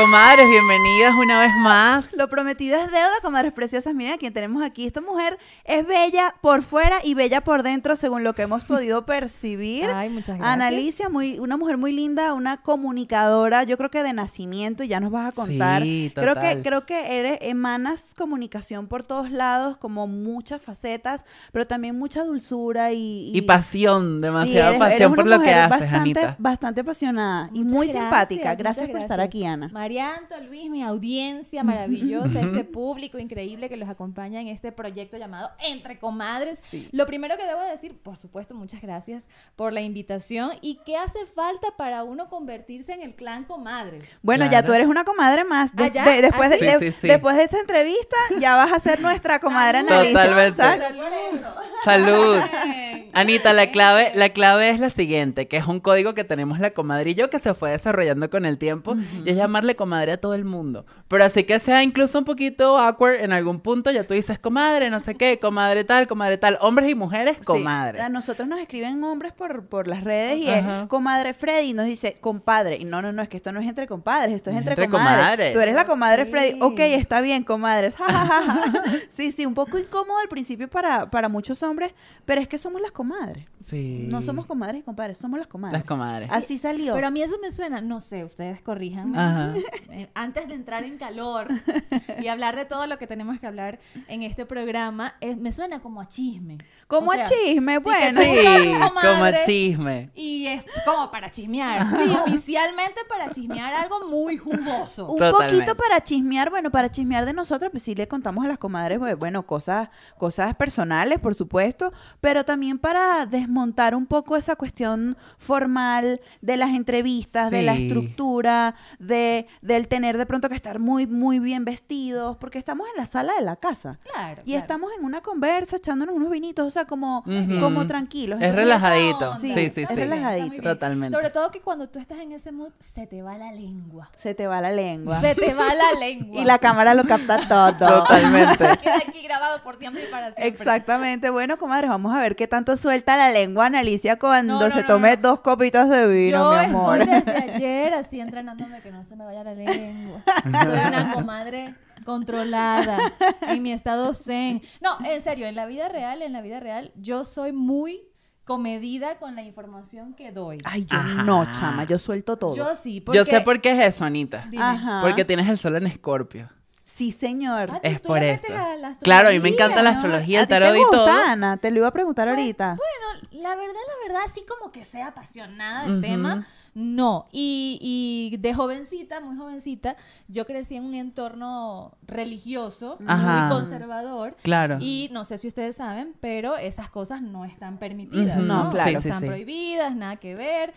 comadres bienvenidas una vez más. Lo prometido es deuda, comadres preciosas. Miren a quien tenemos aquí. Esta mujer es bella por fuera y bella por dentro, según lo que hemos podido percibir. Ay, muchas gracias. Analicia, muy, una mujer muy linda, una comunicadora, yo creo que de nacimiento, y ya nos vas a contar. Sí, creo total. que, creo que eres, emanas comunicación por todos lados, como muchas facetas, pero también mucha dulzura y, Y pasión, Sí, demasiada eres- eres pasión por una lo que haces, bastante, Anita. Bastante apasionada y Muchas muy gracias, simpática. Gracias muchas por estar gracias. aquí, Ana. Marianto, Luis, mi audiencia maravillosa, este público increíble que los acompaña en este proyecto llamado Entre Comadres. Lo primero que debo decir, por supuesto, muchas gracias por la invitación y qué hace falta para uno convertirse en el clan Comadres. Bueno, ya tú eres una comadre más. De- ¿Ah, de- después, ¿Ah, de, sí? Sí, sí, sí. después de esta entrevista, ya vas a ser nuestra comadre Salud. Analicia. Totalmente. Salud. Anita, la clave, la clave es la siguiente, que es un código que tenemos la comadre y yo que se fue desarrollando con el tiempo, y es llamarle comadre a todo el mundo. Pero así que sea incluso un poquito awkward en algún punto, ya tú dices comadre, no sé qué, comadre tal, comadre tal, hombres y mujeres, Sí. comadre. A nosotros nos escriben hombres por, por las redes y Ajá. es comadre Freddy y nos dice compadre. Y no, no, no, es que esto no es entre compadres, esto es entre, entre comadres. comadres. Tú eres la comadre. Freddy. Ok, está bien, comadres. Ja, ja, ja, ja. sí, sí, un poco incómodo al principio para, para muchos hombres, pero es que somos las comadres. Sí. No somos comadres y compadres, somos las comadres. las comadres. Así salió. Pero a mí eso me suena, no sé, ustedes corríjanme. Eh, Antes de entrar en calor y hablar de todo lo que tenemos que hablar en este programa, eh, me suena como a chisme. Como O a chisme, bueno. Sí, como comadre chisme. Y es como para chismear. Sí, oficialmente para chismear algo muy jugoso. Un Totalmente. poquito para chismear, bueno, para chismear de nosotros, pues sí le contamos a las comadres, pues, bueno, cosas, cosas personales, por supuesto, pero también para desmontar un poco esa cuestión formal de las entrevistas, de la estructura, de, del tener de pronto que estar muy, muy bien vestidos, porque estamos en la sala de la casa. Claro. Y claro. estamos en una conversa, echándonos unos vinitos, o sea, como, como tranquilos. Es relajadito. Sí, Sí, sí, es sí. relajadito. Totalmente. Sobre todo que cuando tú estás en ese mood, se te va la lengua. Se te va la lengua. Se te va la lengua. Y la cámara lo capta todo. Totalmente. Queda aquí grabado por siempre y para siempre. Exactamente. Bueno, comadres, vamos a ver qué tanto suelta la lengua Analicia cuando No, no, se no, tome no. dos copitas de vino, Yo mi amor. estoy desde ayer así entrenándome que no se me vaya la lengua. Soy una comadre controlada en mi estado zen. No, en serio, en la vida real, en la vida real, yo soy muy comedida con la información que doy. Ay, yo Ajá. no, chama, yo suelto todo. Yo sí, porque... Yo sé por qué es eso, Anita. Dime. Ajá. Porque tienes el sol en Escorpio. Sí, señor. Ah, Es ¿tú por eso. a la Claro, a mí me encanta la astrología, ¿A el tarot te y todo. gusta, Ana? Te lo iba a preguntar ahorita. Bueno, la verdad, la verdad, así como que sea apasionada del tema, no. Y, y de jovencita, muy jovencita, yo crecí en un entorno religioso, Ajá. muy conservador. Claro. Y no sé si ustedes saben, pero esas cosas no están permitidas. ¿no? No, claro. Sí, sí, están sí. prohibidas, nada que ver.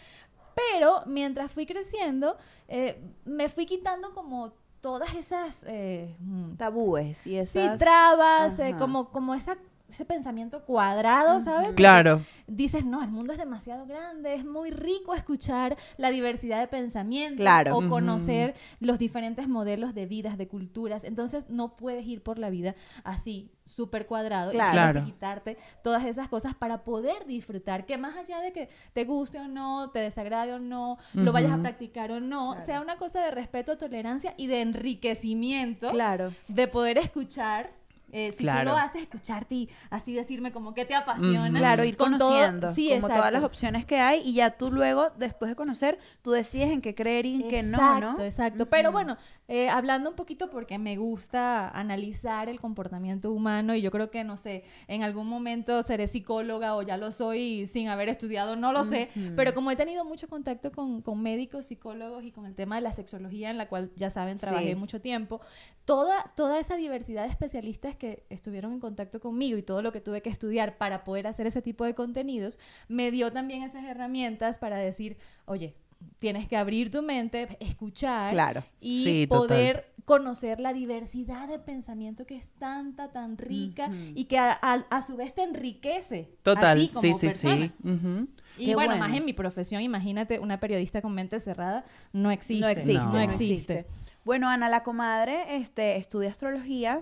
Pero mientras fui creciendo, eh, me fui quitando como todas esas... eh, mm, Tabúes y Sí, esas... trabas, eh, como, como esa, ese pensamiento cuadrado, ¿sabes? Porque Claro. Dices, no, el mundo es demasiado grande, es muy rico escuchar la diversidad de pensamientos Claro. o conocer los diferentes modelos de vidas, de culturas. Entonces, no puedes ir por la vida así, súper cuadrado. y Claro. tienes que Claro. quitarte todas esas cosas para poder disfrutar, que más allá de que te guste o no, te desagrade o no, lo vayas a practicar o no, sea una cosa de respeto, tolerancia y de enriquecimiento Claro. de poder escuchar. Eh, si Claro. tú lo haces, escucharte y así decirme como que te apasiona. Ujú. Claro, ir con todo- conociendo sí, como todas exacto. las opciones que hay y ya tú luego, después de conocer, tú decides en qué creer y en qué no, Exacto, ¿no? exacto. Pero bueno, eh, hablando un poquito porque me gusta analizar el comportamiento humano y yo creo que, no sé, en algún momento seré psicóloga o ya lo soy sin haber estudiado, no lo sé, pero como he tenido mucho contacto con, con médicos, psicólogos y con el tema de la sexología, en la cual ya saben, trabajé Sí. mucho tiempo, toda, toda esa diversidad de especialistas que estuvieron en contacto conmigo y todo lo que tuve que estudiar para poder hacer ese tipo de contenidos, me dio también esas herramientas para decir, oye, tienes que abrir tu mente, escuchar Claro. y Sí, total. poder conocer la diversidad de pensamiento que es tanta, tan rica y que a, a- a su vez te enriquece. a Total. ti como Sí, sí, persona. sí. Ujú. Y Qué bueno, bueno. más en mi profesión, imagínate una periodista con mente cerrada, no existe. No existe, No. no existe. Bueno, Ana, la comadre, este, estudia astrología.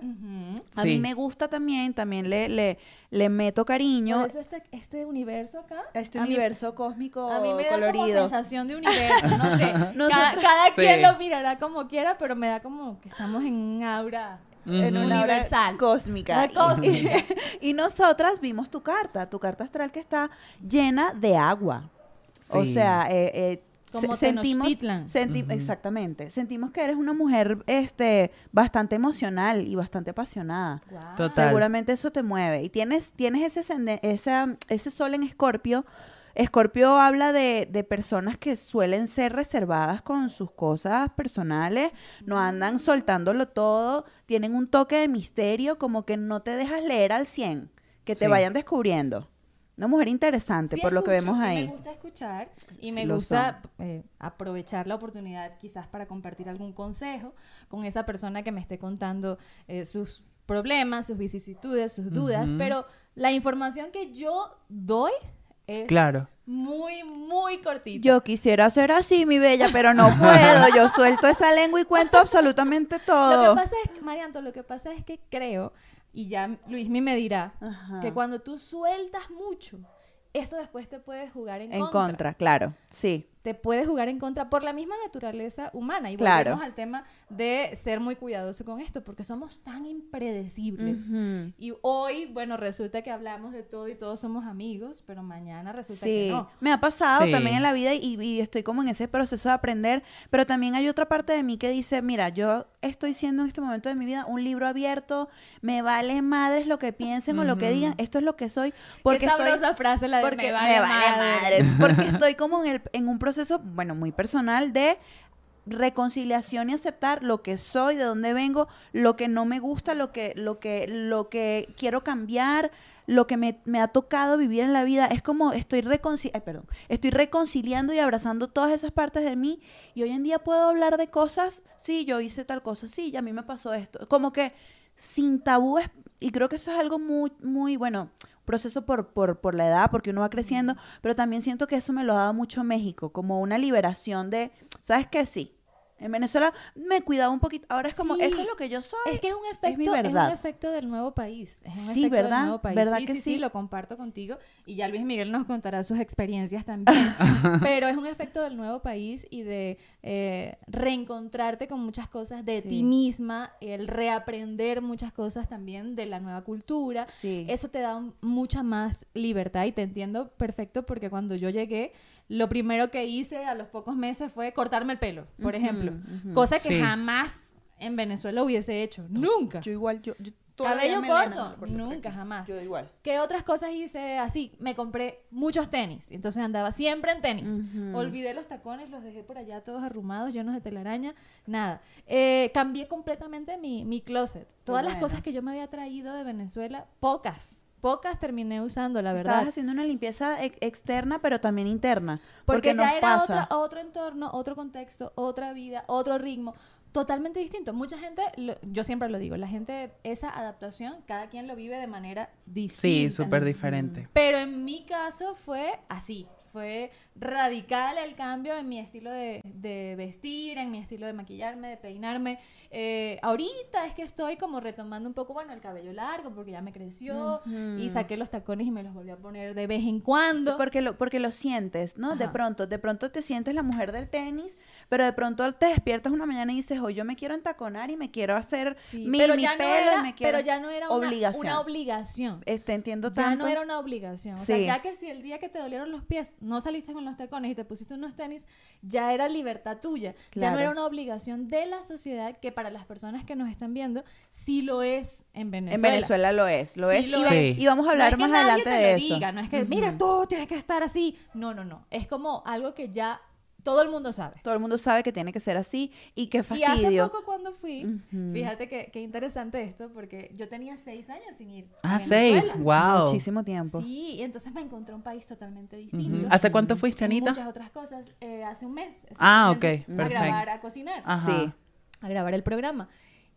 A mí me gusta también, también le, le, le meto cariño eso este, este universo acá. este a mí- universo cósmico A mí me da como sensación de universo, no sé. Cada, quien lo mirará como quiera, pero me da como que estamos en un aura. en una Universal. cósmica. Cósmica. Y, y nosotras vimos tu carta, tu carta astral que está llena de agua. O Sí. sea, eh, eh, Como se- sentimos, exactamente, sentimos que eres una mujer, este, bastante emocional y bastante apasionada. Total. Seguramente eso te mueve. Y tienes, tienes ese, esa- ese sol en Escorpio. Escorpio habla de, de personas que suelen ser reservadas con sus cosas personales, no andan soltándolo todo, tienen un toque de misterio, como que no te dejas leer al 100, que te vayan descubriendo. Una mujer interesante, Sí por lo que vemos sí ahí. me gusta escuchar y me lo gusta eh, aprovechar la oportunidad quizás para compartir algún consejo con esa persona que me esté contando eh, sus problemas, sus vicisitudes, sus dudas, pero la información que yo doy es Claro. muy, muy cortita. Yo quisiera ser así, mi bella, pero no puedo. Yo suelto esa lengua y cuento absolutamente Lo todo. que pasa es, que, Marianto, lo que pasa es que creo, y ya Luismi me dirá, Ajá. que cuando tú sueltas mucho, esto después te puede jugar en, En contra. contra, claro, sí. Te puede jugar en contra por la misma naturaleza humana. Y Claro. volvemos al tema de ser muy cuidadoso con esto, porque somos tan impredecibles. Ujú. Y hoy, bueno, resulta que hablamos de todo y todos somos amigos, pero mañana resulta Sí, que no. me ha pasado Sí. también en la vida y, y estoy como en ese proceso de aprender, pero también hay otra parte de mí que dice, mira, yo estoy siendo en este momento de mi vida un libro abierto, me vale madres lo que piensen o lo que digan, esto es lo que soy, porque Qué estoy... sabrosa frase la de Porque me vale, madre". madres, porque estoy como en, el, en un proceso, bueno, muy personal de reconciliación y aceptar lo que soy, de dónde vengo, lo que no me gusta, lo que, lo que, lo que quiero cambiar, lo que me, me ha tocado vivir en la vida. Es como estoy ay, perdón, estoy reconciliando y abrazando todas esas partes de mí. Y hoy en día puedo hablar de cosas, sí, yo hice tal cosa, sí, a mí me pasó esto. Como que sin tabúes, y creo que eso es algo muy, muy, bueno, proceso por, por, por la edad, porque uno va creciendo, pero también siento que eso me lo ha dado mucho México, como una liberación de, ¿sabes qué? Sí. En Venezuela me cuidaba un poquito, ahora es como, Sí. esto es lo que yo soy. Es que es un efecto, es, verdad. un efecto del nuevo país. Es un Sí, efecto ¿verdad? del nuevo país. ¿Verdad sí, que sí, lo comparto contigo. Y ya Luis Miguel nos contará sus experiencias también. Pero es un efecto del nuevo país y de eh, reencontrarte con muchas cosas de ti misma, el reaprender muchas cosas también de la nueva cultura. Sí. Eso te da mucha más libertad y te entiendo perfecto porque cuando yo llegué, lo primero que hice a los pocos meses fue cortarme el pelo, por ejemplo. ujú. Cosa que Sí. jamás en Venezuela hubiese hecho. Nunca. Yo igual, yo, yo Cabello corto, nunca, jamás. Yo igual. ¿Qué otras cosas hice así? Me compré muchos tenis. Entonces andaba siempre en tenis. Olvidé los tacones, los dejé por allá todos arrumados, llenos de telaraña. Nada. Eh, cambié completamente mi, mi closet. Todas las cosas que yo me había traído de Venezuela, pocas. Pocas terminé usando, la verdad. Estabas haciendo una limpieza ex- externa, pero también interna. Porque, Porque, ya era pasa. otra- otro entorno, otro contexto, otra vida, otro ritmo, totalmente distinto. Mucha gente, lo- yo siempre lo digo, la gente, esa adaptación, cada quien lo vive de manera distinta. Sí, súper diferente. Pero en mi caso fue así, fue radical el cambio en mi estilo de, de vestir, en mi estilo de maquillarme, de peinarme. Eh, ahorita es que estoy como retomando un poco, bueno, el cabello largo porque ya me creció y saqué los tacones y me los volví a poner de vez en cuando. Porque lo, porque lo sientes, ¿no? De pronto, de pronto te sientes la mujer del tenis, pero de pronto te despiertas una mañana y dices, hoy yo me quiero entaconar y me quiero hacer Sí, mi, pero, mi ya no pelo era, y me quiero... pero ya no era una obligación. una obligación. Este, entiendo Ya tanto. no era una obligación. O Sí. sea, ya que si el día que te dolieron los pies no saliste con los tacones y te pusiste unos tenis, ya era libertad tuya. Ya no era una obligación de la sociedad que para las personas que nos están viendo sí lo es en Venezuela. En Venezuela lo es, lo Sí es. lo y, es. y vamos a No hablar es que más nadie adelante te de lo eso. diga, no es que, mira, tú tienes que estar así. No, no, no. Es como algo que ya todo el mundo sabe. Todo el mundo sabe que tiene que ser así y qué Y hace fastidio. poco cuando fui, Ujú. fíjate que, qué interesante esto, porque yo tenía seis años sin ir. a Ah, seis. Venezuela. Wow. Muchísimo tiempo. Sí, y entonces me encontré un país totalmente distinto. ¿Hace cuánto fuiste, Anita? Muchas otras cosas. eh, hace un mes. Ah, ok, exactamente, A perfecto. grabar, a cocinar. Ajá. Sí. A grabar el programa.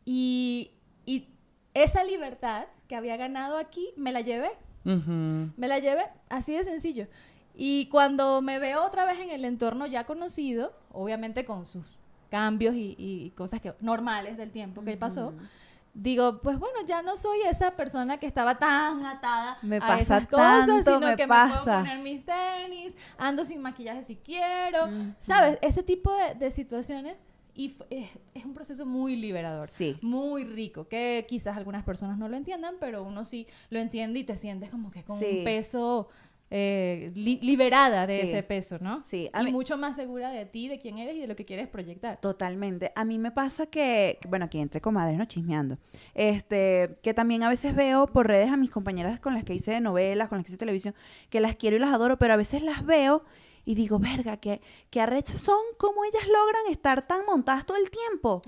Y, y esa libertad que había ganado aquí, me la llevé. Ujú. Me la llevé así de sencillo. Y cuando me veo otra vez en el entorno ya conocido, obviamente con sus cambios y, y cosas que normales del tiempo que pasó, digo, pues bueno, ya no soy esa persona que estaba tan atada Me a pasa esas cosas, tanto, sino me que me pasa. puedo poner mis tenis, ando sin maquillaje si quiero, ¿sabes? Ese tipo de, de situaciones y es, es un proceso muy liberador, Sí. muy rico, que quizás algunas personas no lo entiendan, pero uno sí lo entiende y te sientes como que con Sí. un peso eh, li- liberada de Sí. ese peso, ¿no? Sí, a y mí- mucho más segura de ti, de quién eres y de lo que quieres proyectar. Totalmente. A mí me pasa que, bueno, aquí entre comadres, ¿no? Chismeando. Este, que también a veces veo por redes a mis compañeras con las que hice novelas, con las que hice televisión, que las quiero y las adoro, pero a veces las veo y digo, verga, que, que arrechas son, cómo ellas logran estar tan montadas todo el tiempo.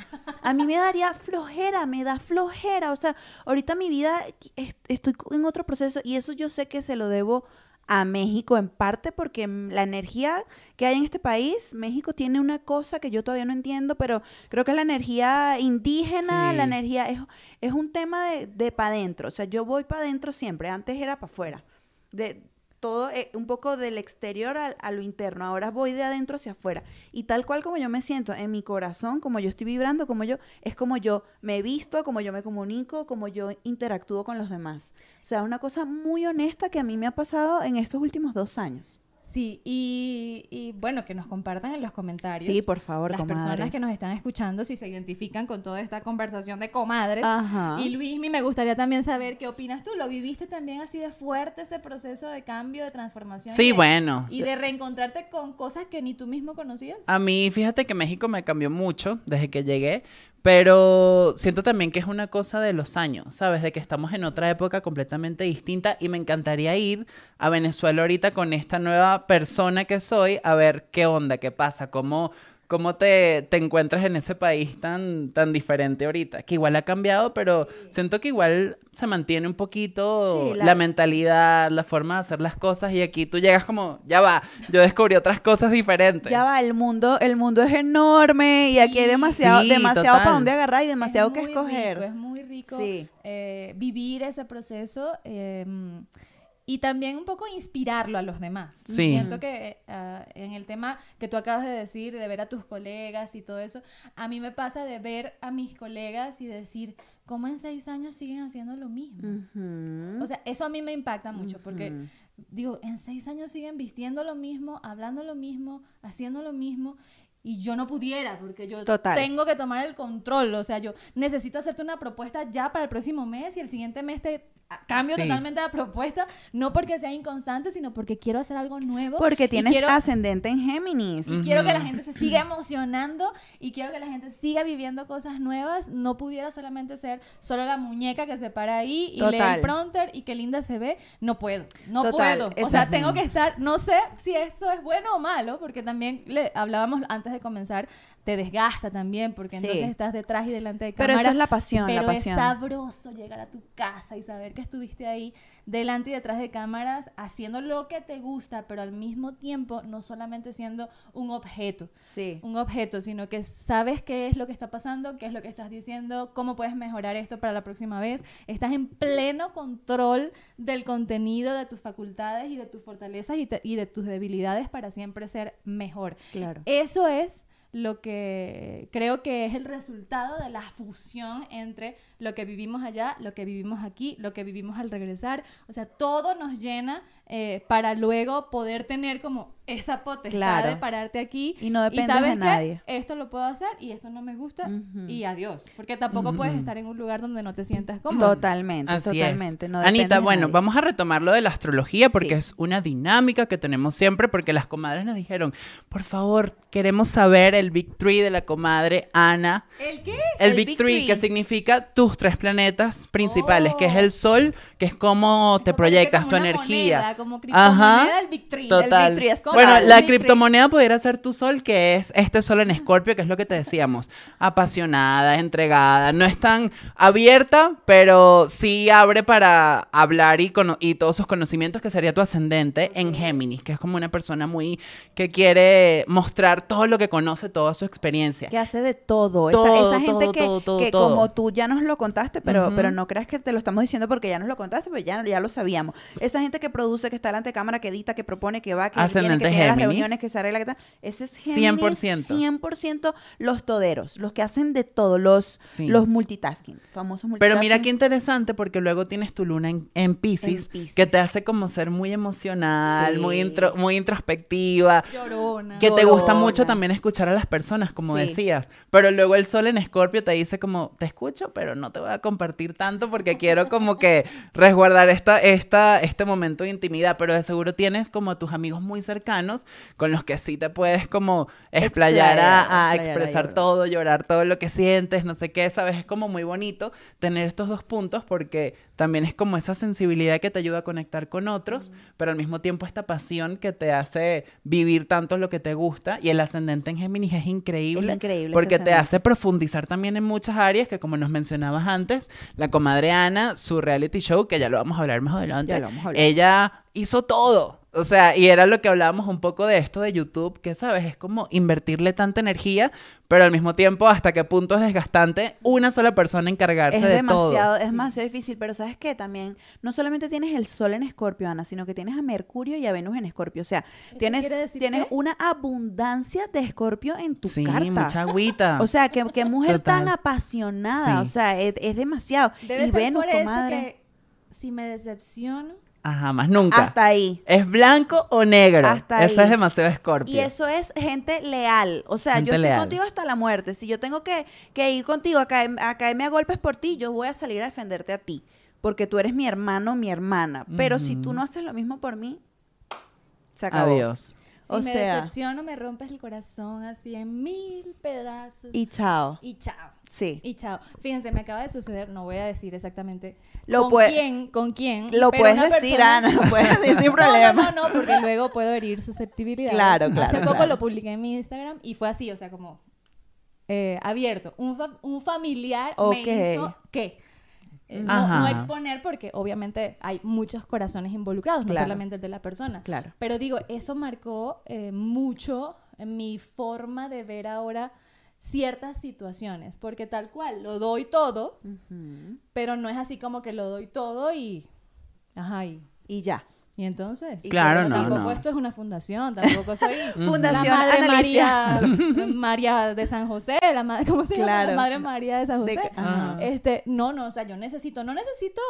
A mí me daría flojera, me da flojera. O sea, ahorita mi vida est- estoy en otro proceso y eso yo sé que se lo debo a México en parte porque mm, la energía que hay en este país, México tiene una cosa que yo todavía no entiendo, pero creo que es la energía indígena, Sí. la energía es, es un tema de, de para adentro, o sea, yo voy para adentro siempre, antes era para afuera, de todo eh, un poco del exterior al- a, lo interno, ahora voy de adentro hacia afuera y tal cual como yo me siento en mi corazón, como yo estoy vibrando, como yo, es como yo me visto, como yo me comunico, como yo interactúo con los demás. O sea, una cosa muy honesta que a mí me ha pasado en estos últimos dos años. Sí, y, y bueno, que nos compartan en los comentarios. Sí, por favor, Las personas comadres. que nos están escuchando, si se identifican con toda esta conversación de comadres. Ajá. Y Luismi, me gustaría también saber qué opinas tú. ¿Lo viviste también así de fuerte este proceso de cambio, de transformación? Sí, y de- bueno. Y de reencontrarte con cosas que ni tú mismo conocías. A mí, fíjate que México me cambió mucho desde que llegué, pero siento también que es una cosa de los años, ¿sabes? De que estamos en otra época completamente distinta y me encantaría ir a Venezuela ahorita con esta nueva persona que soy a ver qué onda, qué pasa, cómo, cómo te, te encuentras en ese país tan, tan diferente ahorita, que igual ha cambiado, pero siento que igual se mantiene un poquito Sí, la... la- mentalidad, la forma de hacer las cosas y aquí tú llegas como, ya va, yo descubrí otras cosas diferentes. Ya va, el mundo, el mundo es enorme y aquí hay demasiado, Sí, demasiado total. para dónde agarrar y demasiado Es que escoger. rico, es muy rico Sí. eh, vivir ese proceso eh, y también un poco inspirarlo a los demás. Sí. Siento que ah, en el tema que tú acabas de decir, de ver a tus colegas y todo eso, a mí me pasa de ver a mis colegas y decir, ¿cómo en seis años siguen haciendo lo mismo? O sea, eso a mí me impacta mucho porque digo, en seis años siguen vistiendo lo mismo, hablando lo mismo, haciendo lo mismo. Y yo no pudiera, porque yo Total. tengo que tomar el control. O sea, yo necesito hacerte una propuesta ya para el próximo mes y el siguiente mes te cambio Sí. totalmente la propuesta. No porque sea inconstante, sino porque quiero hacer algo nuevo. Porque y tienes quiero, ascendente en Géminis. y quiero que la gente se siga emocionando y quiero que la gente siga viviendo cosas nuevas. No pudiera solamente ser solo la muñeca que se para ahí y lee el prompter y qué linda se ve. No puedo, no Total, puedo. O sea, tengo que estar, no sé si eso es bueno o malo, porque también le hablábamos antes de comenzar, te desgasta también, porque Sí. entonces estás detrás y delante de Pero cámara. eso es la pasión, la Pero es pasión. sabroso llegar a tu casa y saber que estuviste ahí delante y detrás de cámaras haciendo lo que te gusta, pero al mismo tiempo no solamente siendo un objeto, Sí. un objeto, sino que sabes qué es lo que está pasando, qué es lo que estás diciendo, cómo puedes mejorar esto para la próxima vez. Estás en pleno control del contenido, de tus facultades y de tus fortalezas y, te- y de tus debilidades para siempre ser mejor. Claro. Eso es lo que creo que es el resultado de la fusión entre lo que vivimos allá, lo que vivimos aquí, lo que vivimos al regresar. O sea, todo nos llena eh, para luego poder tener como esa potestad Claro. de pararte aquí. Y no dependes ¿sabes de qué? nadie. Esto lo puedo hacer y esto no me gusta y adiós. Porque tampoco puedes estar en un lugar donde no te sientas cómodo. Totalmente, Así totalmente. es. No dependes Anita, bueno, nadie. vamos a retomar lo de la astrología porque Sí. es una dinámica que tenemos siempre porque las comadres nos dijeron, por favor, queremos saber el Big Three de la comadre Ana. ¿El qué? El, El Big, Big Three, Three. que significa tus tres planetas principales, que es Oh. el Sol, que es como te Como proyectas como tu energía. moneda, como criptomoneda, el Big Three. Total. Bueno, la criptomoneda pudiera ser tu sol, que es este sol en Escorpio, que es lo que te decíamos. Apasionada, entregada. No es tan abierta, pero sí abre para hablar y, cono- y todos sus conocimientos, que sería tu ascendente en Géminis, que es como una persona muy que quiere mostrar todo lo que conoce toda su experiencia. Que hace de todo. esa, Todo, esa gente todo, que, todo, todo, que todo. como tú ya nos lo contaste, pero, pero no creas que te lo estamos diciendo porque ya nos lo contaste, pero ya, ya lo sabíamos. Esa gente que produce, que está delante de cámara, que edita, que propone, que va, que viene, que tiene las reuniones, que se arregla, que tal. Ese es Géminis, 100%. 100% los toderos, los que hacen de todo, los, Sí. los multitasking, famosos multitasking. Pero mira qué interesante porque luego tienes tu luna en, en Pisces, que te hace como ser muy emocional, Sí. muy, intro- muy introspectiva. Llorona. Que te gusta mucho también escuchar a las personas, como Sí. decías. Pero luego el sol en Escorpio te dice como, te escucho, pero no te voy a compartir tanto porque quiero como que resguardar esta, esta, este momento de intimidad. Pero de seguro tienes como a tus amigos muy cercanos con los que sí te puedes como explayar a, expresar llorar. todo, llorar todo lo que sientes, no sé qué, ¿sabes? Es como muy bonito tener estos dos puntos porque también es como esa sensibilidad que te ayuda a conectar con otros, pero al mismo tiempo esta pasión que te hace vivir tanto lo que te gusta y el ascendente en Géminis es increíble. Es increíble Porque te hace profundizar también en muchas áreas que como nos mencionabas antes, la comadre Ana, su reality show, que ya lo vamos a hablar más adelante, Ya lo vamos a hablar. ella hizo todo. O sea, y era lo que hablábamos un poco de esto de YouTube, que sabes, es como invertirle tanta energía, pero al mismo tiempo hasta qué punto es desgastante una sola persona encargarse es de demasiado, todo. es demasiado difícil, pero ¿sabes qué? También no solamente tienes el sol en Escorpio, Ana, sino que tienes a Mercurio y a Venus en Escorpio. O sea, ¿Eso tienes, tienes qué? una abundancia de Escorpio en tu Sí, carta. mucha agüita. O sea, que, que mujer tan apasionada, o sea, es, es demasiado. Debe y ser Venus, por eso comadre, que si me decepciono, Ajá, más nunca. hasta ahí. ¿Es blanco o negro? Hasta Eso ahí. es demasiado escorpio. Y eso es gente leal. O sea, Gente yo estoy leal. contigo hasta la muerte. Si yo tengo que, que ir contigo a, caer- a caerme a golpes por ti, yo voy a salir a defenderte a ti. Porque tú eres mi hermano, mi hermana. Pero si tú no haces lo mismo por mí, se acabó. Adiós. si O me sea- decepciono, me rompes el corazón así en mil pedazos. Y chao. y chao. Sí. Y chao. Fíjense, me acaba de suceder, no voy a decir exactamente Lo con puede- quién, con quién. Lo pero puedes decir, Ana. Lo puedes decir sin No, problema. No, no, no, porque luego puedo herir susceptibilidades. Claro, claro, Hace poco claro. lo publiqué en mi Instagram y fue así, o sea, como eh, abierto. Un, fa- un familiar Ok. me hizo qué. Eh, no, no exponer porque obviamente hay muchos corazones involucrados, no Claro. solamente el de la persona. Claro. Pero digo, eso marcó eh, mucho mi forma de ver ahora ciertas situaciones, porque tal cual, lo doy todo, pero no es así como que lo doy todo y... Ajá, y, Y ya. y entonces... Claro, no, tampoco no. esto es una fundación, tampoco soy Fundación la madre Analicia. María, María de San José, la madre, ¿cómo se llama? Claro. La madre María de San De José. Este, no, no, o sea, yo necesito, no necesito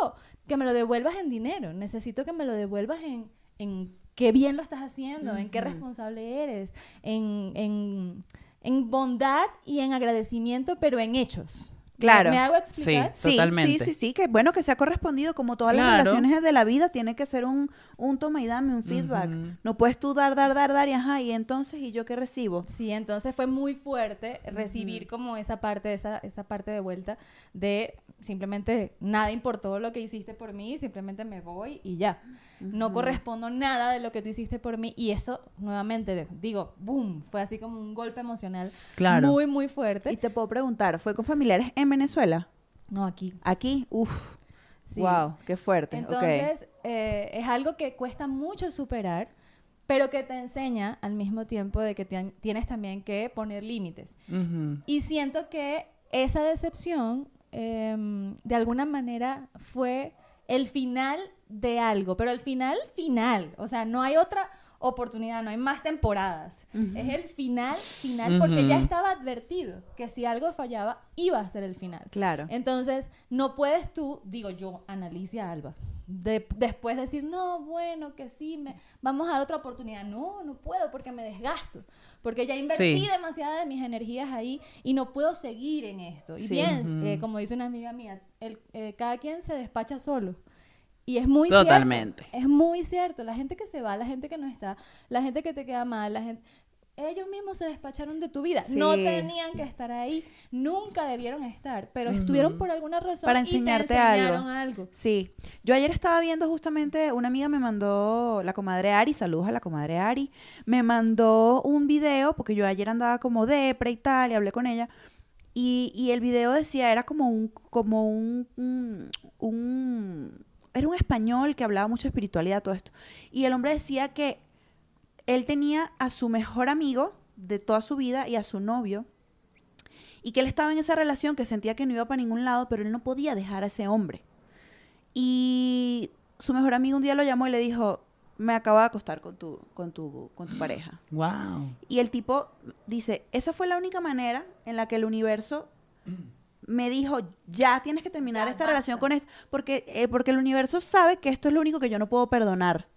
que me lo devuelvas en dinero, necesito que me lo devuelvas en, en qué bien lo estás haciendo, en qué responsable eres, en, en, en bondad y en agradecimiento, pero en hechos. ¿Me- Claro. ¿Me, hago explicar? Sí, Totalmente. sí, sí, sí, que bueno que sea correspondido, como todas Claro. las relaciones de la vida, tiene que ser un, un toma y dame, un feedback. No puedes tú dar, dar, dar, dar y ajá, y entonces, ¿y yo qué recibo? Sí, entonces fue muy fuerte recibir como esa parte, esa, esa parte de vuelta de simplemente nada importó lo que hiciste por mí, simplemente me voy y ya. No correspondo nada de lo que tú hiciste por mí y eso nuevamente digo, boom, fue así como un golpe emocional Claro. muy muy fuerte. Y te puedo preguntar, ¿fue con familiares en Venezuela? No aquí. Aquí, uff, Sí. wow, qué fuerte. ok. Entonces, eh, es algo que cuesta mucho superar, pero que te enseña al mismo tiempo de que tien- tienes también que poner límites. Y siento que esa decepción, em, de alguna manera, fue el final de algo, pero el final, final. O sea, no hay otra oportunidad, no hay más temporadas. Es el final, final, porque ya estaba advertido que si algo fallaba, iba a ser el final. Claro. Entonces, no puedes tú, digo yo, Analicia Alba, de- después decir, no, bueno, que sí, me, vamos a dar otra oportunidad. No, no puedo porque me desgasto, porque ya invertí Sí. demasiadas de mis energías ahí y no puedo seguir en esto. Y Sí. bien, eh, como dice una amiga mía, el- eh, cada quien se despacha solo. Y es muy Totalmente. cierto. Es muy cierto. La gente que se va, la gente que no está, la gente que te queda mal, la gente... Ellos mismos se despacharon de tu vida. No tenían que estar ahí. Nunca debieron estar. Pero estuvieron por alguna razón Para y te enseñarte algo. algo. Sí, yo ayer estaba viendo justamente, una amiga me mandó, la comadre Ari, saludos a la comadre Ari, me mandó un video, porque yo ayer andaba como depre y tal, y hablé con ella, y, y el video decía, era como un, como un, un, un- era un español que hablaba mucho de espiritualidad, todo esto, y el hombre decía que él tenía a su mejor amigo, de toda su vida y a su novio. Y que él estaba en esa relación que sentía que no iba para ningún lado, pero él no podía dejar a ese hombre. Y su mejor amigo un día lo llamó y le dijo, me acabo de acostar con tu, con tu, con tu pareja. Wow. Y el tipo dice, esa fue la única manera en la que el universo me dijo, ya tienes que terminar Ya, esta basta. relación con esto, porque, eh, porque el universo sabe que esto es lo único que yo no puedo perdonar.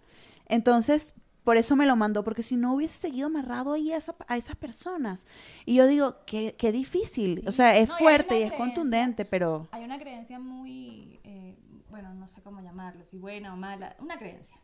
Entonces, por eso me lo mandó, porque si no hubiese seguido amarrado ahí a, esa- a esas personas. Y yo digo, qué, qué difícil. Sí. O sea, es No, fuerte y es contundente, pero... Hay una creencia muy, eh, bueno, no sé cómo llamarlo, si buena o mala, una creencia.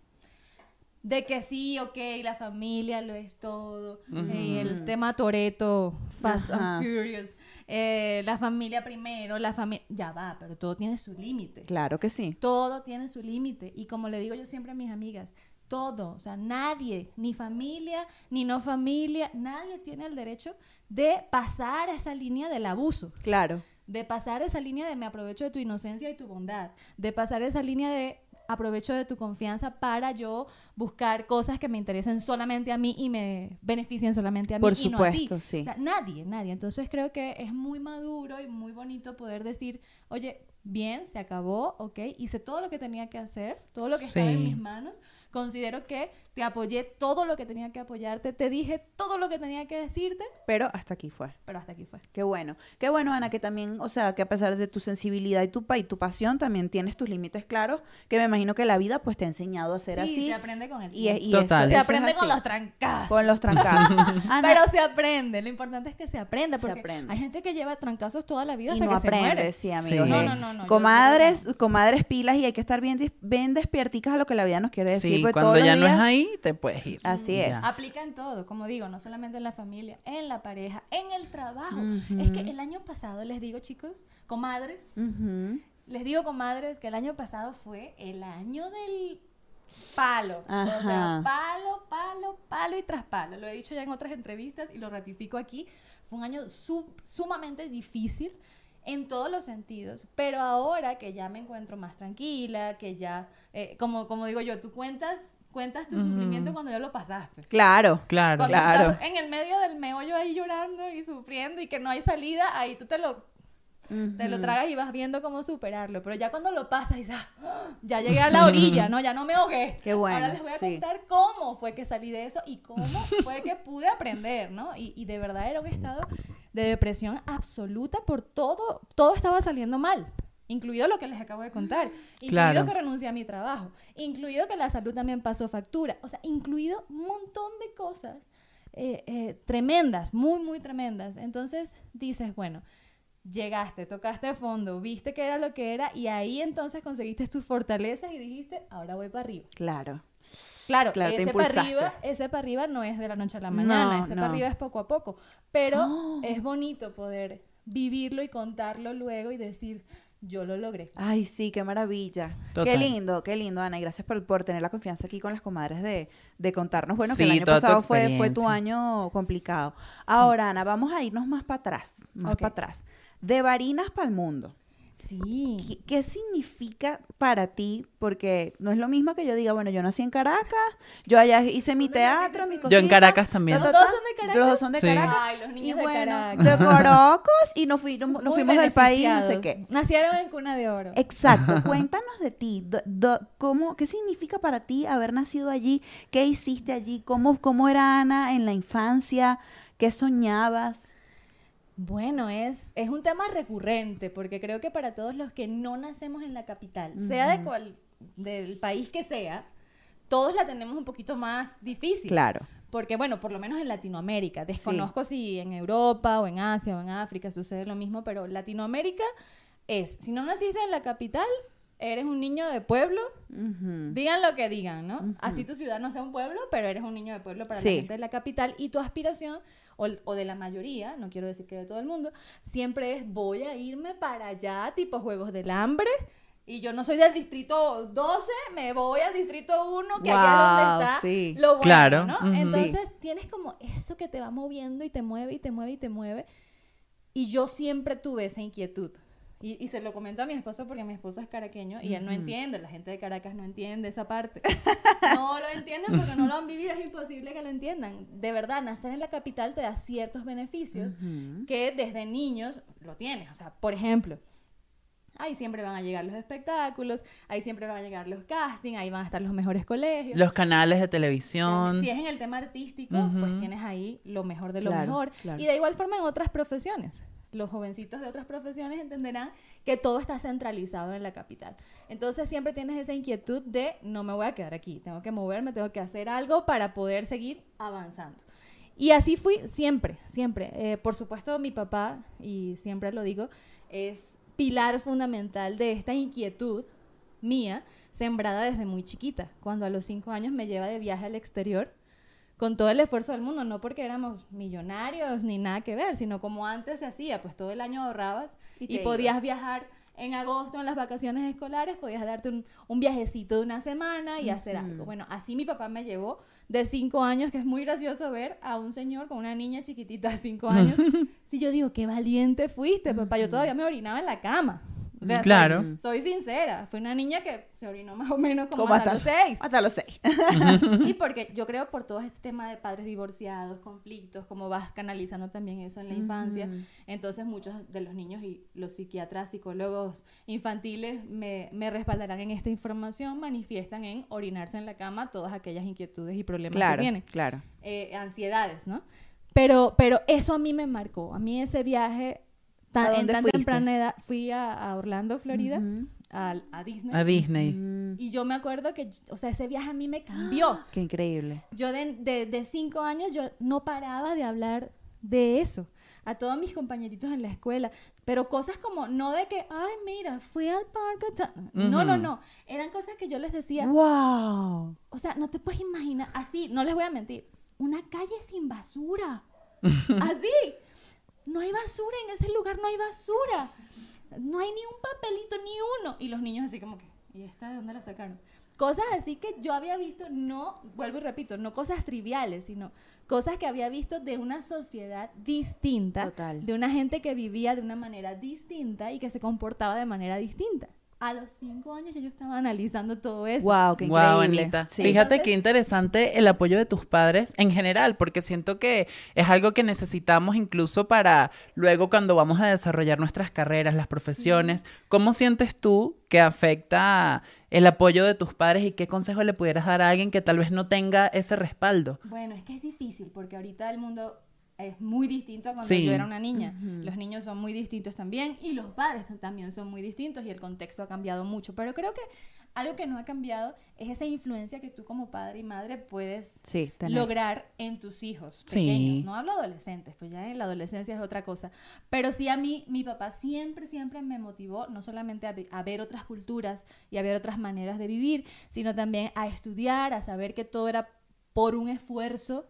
De que sí, ok, la familia lo es todo. eh, el tema Toreto, Fast Ajá. and Furious, eh, la familia primero, la familia... Ya va, pero todo tiene su límite. Claro que sí. Todo tiene su límite. Y como le digo yo siempre a mis amigas, todo, o sea, nadie, ni familia, ni no familia, nadie tiene el derecho de pasar esa línea del abuso Claro. de pasar esa línea de me aprovecho de tu inocencia y tu bondad, de pasar esa línea de aprovecho de tu confianza para yo buscar cosas que me interesen solamente a mí y me beneficien solamente a mí Por y no a ti. supuesto, sí. O sea, nadie, nadie. Entonces creo que es muy maduro y muy bonito poder decir, oye, bien, se acabó, ok, hice todo lo que tenía que hacer, todo lo que estaba en Sí. mis manos. Considero que te apoyé todo lo que tenía que apoyarte, te dije todo lo que tenía que decirte, Pero hasta aquí fue. pero hasta aquí fue. Qué bueno. Qué bueno, Ana, que también, o sea, que a pesar de tu sensibilidad y tu, pa- y tu pasión, también tienes tus límites claros, que me imagino que la vida pues te ha enseñado a ser sí, así. se aprende con el Y, tiempo. y Total. eso- se eso es aprende con así. los trancazos. Con los trancazos. Ana, Pero se aprende. Lo importante es que se aprenda. Se Porque aprende. hay gente que lleva trancazos toda la vida y hasta no que se aprende, muere. sí, amigos. Sí. No, no, no, no, Comadres, comadres pilas y hay que estar bien, bien despierticas a lo que la vida nos quiere decir. Sí, porque cuando todos los ya no es ahí, te puedes ir. Así es. Ya. Aplica en todo, como digo, no solamente en la familia, en la pareja, en el trabajo. Es que el año pasado, les digo, chicos, comadres, les digo, comadres, que el año pasado fue el año del palo. O sea, palo, palo, palo y tras palo. Lo he dicho ya en otras entrevistas y lo ratifico aquí. Fue un año sum- sumamente difícil en todos los sentidos. Pero ahora que ya me encuentro más tranquila, que ya, eh, como, como digo yo, tú cuentas, cuentas tu sufrimiento cuando ya lo pasaste. Claro. Claro. Cuando Claro. estás en el medio del meollo ahí llorando y sufriendo y que no hay salida, ahí tú te lo te lo tragas y vas viendo cómo superarlo. Pero ya cuando lo pasas, dices, "Ah, ya llegué a la orilla, ¿no? Ya no me ahogué. Qué bueno, Ahora les voy a sí. contar cómo fue que salí de eso y cómo fue que pude aprender, ¿no? Y, y de verdad era un estado de depresión absoluta por todo, todo estaba saliendo mal. Incluido lo que les acabo de contar, incluido Claro. que renuncié a mi trabajo, incluido que la salud también pasó factura, o sea, incluido un montón de cosas eh, eh, tremendas, muy, muy tremendas. Entonces dices, bueno, llegaste, tocaste fondo, viste que era lo que era y ahí entonces conseguiste tus fortalezas y dijiste, ahora voy para arriba. Claro. Claro, ese para arriba, ese para arriba no es de la noche a la mañana, No, ese no. para arriba es poco a poco, pero Oh. es bonito poder vivirlo y contarlo luego y decir, yo lo logré. Ay, sí, qué maravilla. Qué lindo, qué lindo, Ana. Y gracias por, por tener la confianza aquí con las comadres de, de contarnos, bueno, que el año pasado fue, fue tu año complicado. Ahora, Ana, vamos a irnos más para atrás, más Ok. para atrás. De Barinas para el mundo. Sí. ¿Qué, qué significa para ti? Porque no es lo mismo que yo diga, bueno, yo nací en Caracas, yo allá hice mi ¿Dónde naciste teatro, mi tú? cosita. Yo en Caracas también. ta, ta, ¿Los dos son de Caracas? Los dos son de Sí. Caracas. Ay, los Y niños de bueno, Caracas. de Corocos y nos, fui- nos, fuimos del país, no sé qué. Nacieron en cuna de oro. Exacto, cuéntanos de ti, do- do- cómo, ¿qué significa para ti haber nacido allí? ¿Qué hiciste allí? ¿Cómo, cómo era Ana en la infancia? ¿Qué soñabas? Bueno, es, es un tema recurrente, porque creo que para todos los que no nacemos en la capital, sea de cual, del país que sea, todos la tenemos un poquito más difícil. Claro. Porque, bueno, por lo menos en Latinoamérica. Desconozco si en Europa o en Asia o en África sucede lo mismo, pero Latinoamérica es, si no naciste en la capital, eres un niño de pueblo, digan lo que digan, ¿no? Así tu ciudad no sea un pueblo, pero eres un niño de pueblo para Sí. la gente de la capital y tu aspiración, o, o de la mayoría, no quiero decir que de todo el mundo, siempre es voy a irme para allá, tipo Juegos del Hambre. Y yo no soy del distrito 12, me voy al distrito 1, que allá es donde está sí. lo bueno, Claro, ¿no? Entonces tienes como eso que te va moviendo y te mueve y te mueve y te mueve. Y yo siempre tuve esa inquietud Y, y se lo comento a mi esposo porque mi esposo es caraqueño y él no entiende, la gente de Caracas no entiende esa parte. No lo entienden porque no lo han vivido, es imposible que lo entiendan. De verdad, nacer en la capital te da ciertos beneficios que desde niños lo tienes. O sea, por ejemplo, ahí siempre van a llegar los espectáculos, ahí siempre van a llegar los castings, ahí van a estar los mejores colegios. Los canales de televisión. Si es en el tema artístico, pues tienes ahí lo mejor de lo Claro, mejor. claro. Y de igual forma en otras profesiones. Los jovencitos de otras profesiones entenderán que todo está centralizado en la capital. Entonces siempre tienes esa inquietud de no me voy a quedar aquí, tengo que moverme, tengo que hacer algo para poder seguir avanzando. Y así fui siempre, siempre. Eh, por supuesto, mi papá, y siempre lo digo, es pilar fundamental de esta inquietud mía, sembrada desde muy chiquita. Cuando a los cinco años me lleva de viaje al exterior, con todo el esfuerzo del mundo, no porque éramos millonarios ni nada que ver, sino como antes se hacía, pues todo el año ahorrabas Y podías ibas. viajar en agosto en las vacaciones escolares, podías darte un, un viajecito de una semana y hacer algo. Bueno, así mi papá me llevó de cinco años, que es muy gracioso ver a un señor con una niña chiquitita de cinco años. si yo digo, qué valiente fuiste, papá, yo todavía me orinaba en la cama. O sea, soy- Claro. soy, sincera, fui una niña que se orinó más o menos como, Como hasta, los seis. Hasta los seis. Sí, porque yo creo por todo este tema de padres divorciados, conflictos, como vas canalizando también eso en la infancia. Entonces muchos de los niños y los psiquiatras, psicólogos infantiles me, me respaldarán en esta información, manifiestan en orinarse en la cama todas aquellas inquietudes y problemas Claro, que tienen. claro. Eh, ansiedades, ¿no? Pero, pero eso a mí me marcó. A mí ese viaje tan- ¿A en tan fuiste? temprana edad fui a, a Orlando, Florida, Ujú. a, a Disney. A Disney. Mm, Y yo me acuerdo que, o sea, ese viaje a mí me cambió. qué increíble. Yo de, de, de cinco años yo no paraba de hablar de eso a todos mis compañeritos en la escuela, pero cosas como no de que, ay, mira, fui al parque, ta-". no, no, no, eran cosas que yo les decía, ¡Wow! o sea, no te puedes imaginar, así, no les voy a mentir, una calle sin basura, así, no hay basura en ese lugar, no hay basura, no hay ni un papelito, ni uno, y los niños así como que, ¿y esta de dónde la sacaron? Cosas así que yo había visto, no, vuelvo y repito, no cosas triviales, sino cosas que había visto de una sociedad distinta, Total. de una gente que vivía de una manera distinta y que se comportaba de manera distinta. A los cinco años ya yo estaba analizando todo eso. ¡Wow! ¡Qué increíble! Wow, Anita. Sí. Fíjate Entonces- qué interesante el apoyo de tus padres en general, porque siento que es algo que necesitamos incluso para luego cuando vamos a desarrollar nuestras carreras, las profesiones. ¿Cómo sientes tú que afecta el apoyo de tus padres y qué consejo le pudieras dar a alguien que tal vez no tenga ese respaldo? Bueno, es que es difícil porque ahorita el mundo es muy distinto a cuando Sí. yo era una niña. Los niños son muy distintos también y los padres también son muy distintos y el contexto ha cambiado mucho. Pero creo que algo que no ha cambiado es esa influencia que tú como padre y madre puedes Sí, lograr en tus hijos Sí. pequeños. No hablo adolescentes, pues ya en la adolescencia es otra cosa. Pero sí a mí, mi papá siempre, siempre me motivó no solamente a, a ver otras culturas y a ver otras maneras de vivir, sino también a estudiar, a saber que todo era por un esfuerzo,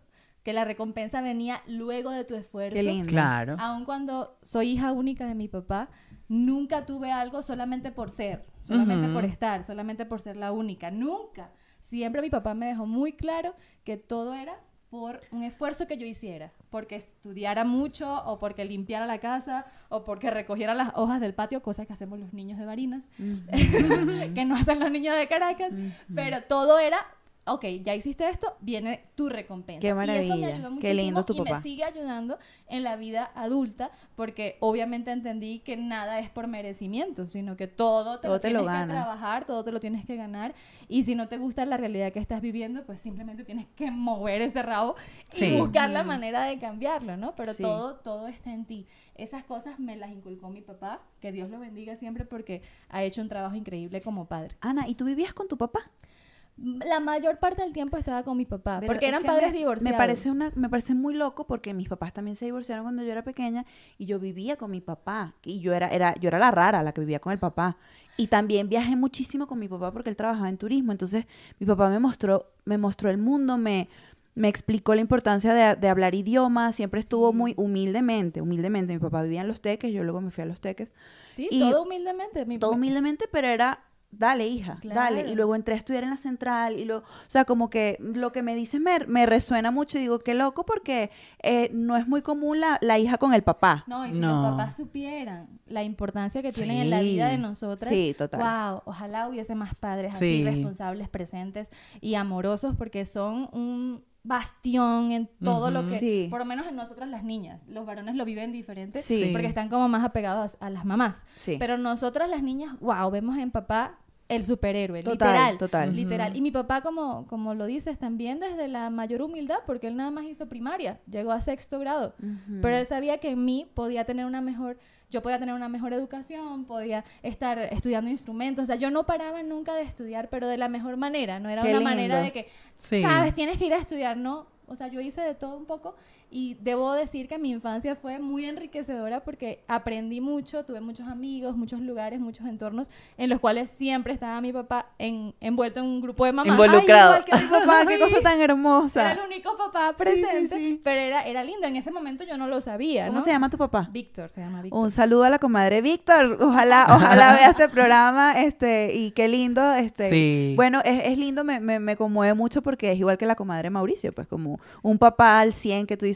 que la recompensa venía luego de tu esfuerzo. Qué lindo. Claro. Aun cuando soy hija única de mi papá, nunca tuve algo solamente por ser, solamente por estar, solamente por ser la única. Nunca. Siempre mi papá me dejó muy claro que todo era por un esfuerzo que yo hiciera, porque estudiara mucho o porque limpiara la casa o porque recogiera las hojas del patio, cosas que hacemos los niños de Barinas, que no hacen los niños de Caracas, pero todo era, ok, ya hiciste esto, viene tu recompensa. Qué Y eso me maravilla, ayudó qué lindo muchísimo tu y me papá. sigue ayudando en la vida adulta porque obviamente entendí que nada es por merecimiento, sino que todo te Todo lo te tienes lo que ganas. trabajar, todo te lo tienes que ganar y si no te gusta la realidad que estás viviendo, pues simplemente tienes que mover ese rabo Sí. y buscar la manera de cambiarlo, ¿no? Pero Sí. todo todo está en ti. Esas cosas me las inculcó mi papá, que Dios lo bendiga siempre porque ha hecho un trabajo increíble como padre. Ana, ¿y tú vivías con tu papá? La mayor parte del tiempo estaba con mi papá, Pero porque eran padres me, divorciados. Me parece, una, me parece muy loco porque mis papás también se divorciaron cuando yo era pequeña y yo vivía con mi papá. Y yo era, era, yo era la rara, la que vivía con el papá. Y también viajé muchísimo con mi papá porque él trabajaba en turismo. Entonces mi papá me mostró, me mostró el mundo, me, me explicó la importancia de, de hablar idiomas. Siempre estuvo muy humildemente, humildemente. Mi papá vivía en Los Teques, yo luego me fui a Los Teques. Sí, Y todo humildemente. Mi Todo humildemente, pero era dale, hija, dale. Y luego entré a estudiar en la central y lo, o sea, como que lo que me dices me, me resuena mucho y digo, qué loco porque eh, no es muy común la, la hija con el papá. No, y si No. los papás supieran la importancia que tienen en la vida de nosotras, Sí, total. wow, ojalá hubiese más padres así Sí. responsables, presentes y amorosos, porque son un bastión en todo lo que, Sí. por lo menos en nosotras las niñas, los varones lo viven diferente, Sí. porque están como más apegados a, a las mamás, Sí. pero nosotras las niñas, wow, vemos en papá el superhéroe, Total, literal, total. literal. Y mi papá, como, como lo dices, también desde la mayor humildad, porque él nada más hizo primaria, llegó a sexto grado. Pero él sabía que en mí podía tener una mejor, yo podía tener una mejor educación, podía estar estudiando instrumentos, o sea, yo no paraba nunca de estudiar, pero de la mejor manera, no era Qué una manera de que, Sí. sabes, tienes que ir a estudiar, no, o sea, yo hice de todo un poco y debo decir que mi infancia fue muy enriquecedora porque aprendí mucho, tuve muchos amigos, muchos lugares, muchos entornos en los cuales siempre estaba mi papá en- envuelto en un grupo de mamás. Involu- involucrado. Ay, igual que mi papá, qué cosa tan hermosa. Era el único papá Sí, sí, presente, sí. pero era, era lindo. En ese momento yo no lo sabía, ¿Cómo ¿no? se llama tu papá? Víctor se llama Víctor. Un saludo a la comadre Víctor. Ojalá, ojalá vea este programa. Este, y qué lindo. Este, Sí. Bueno, es, es lindo, me, me, me conmueve mucho porque es igual que la comadre Mauricio, pues como un papá al 100 que tú dices,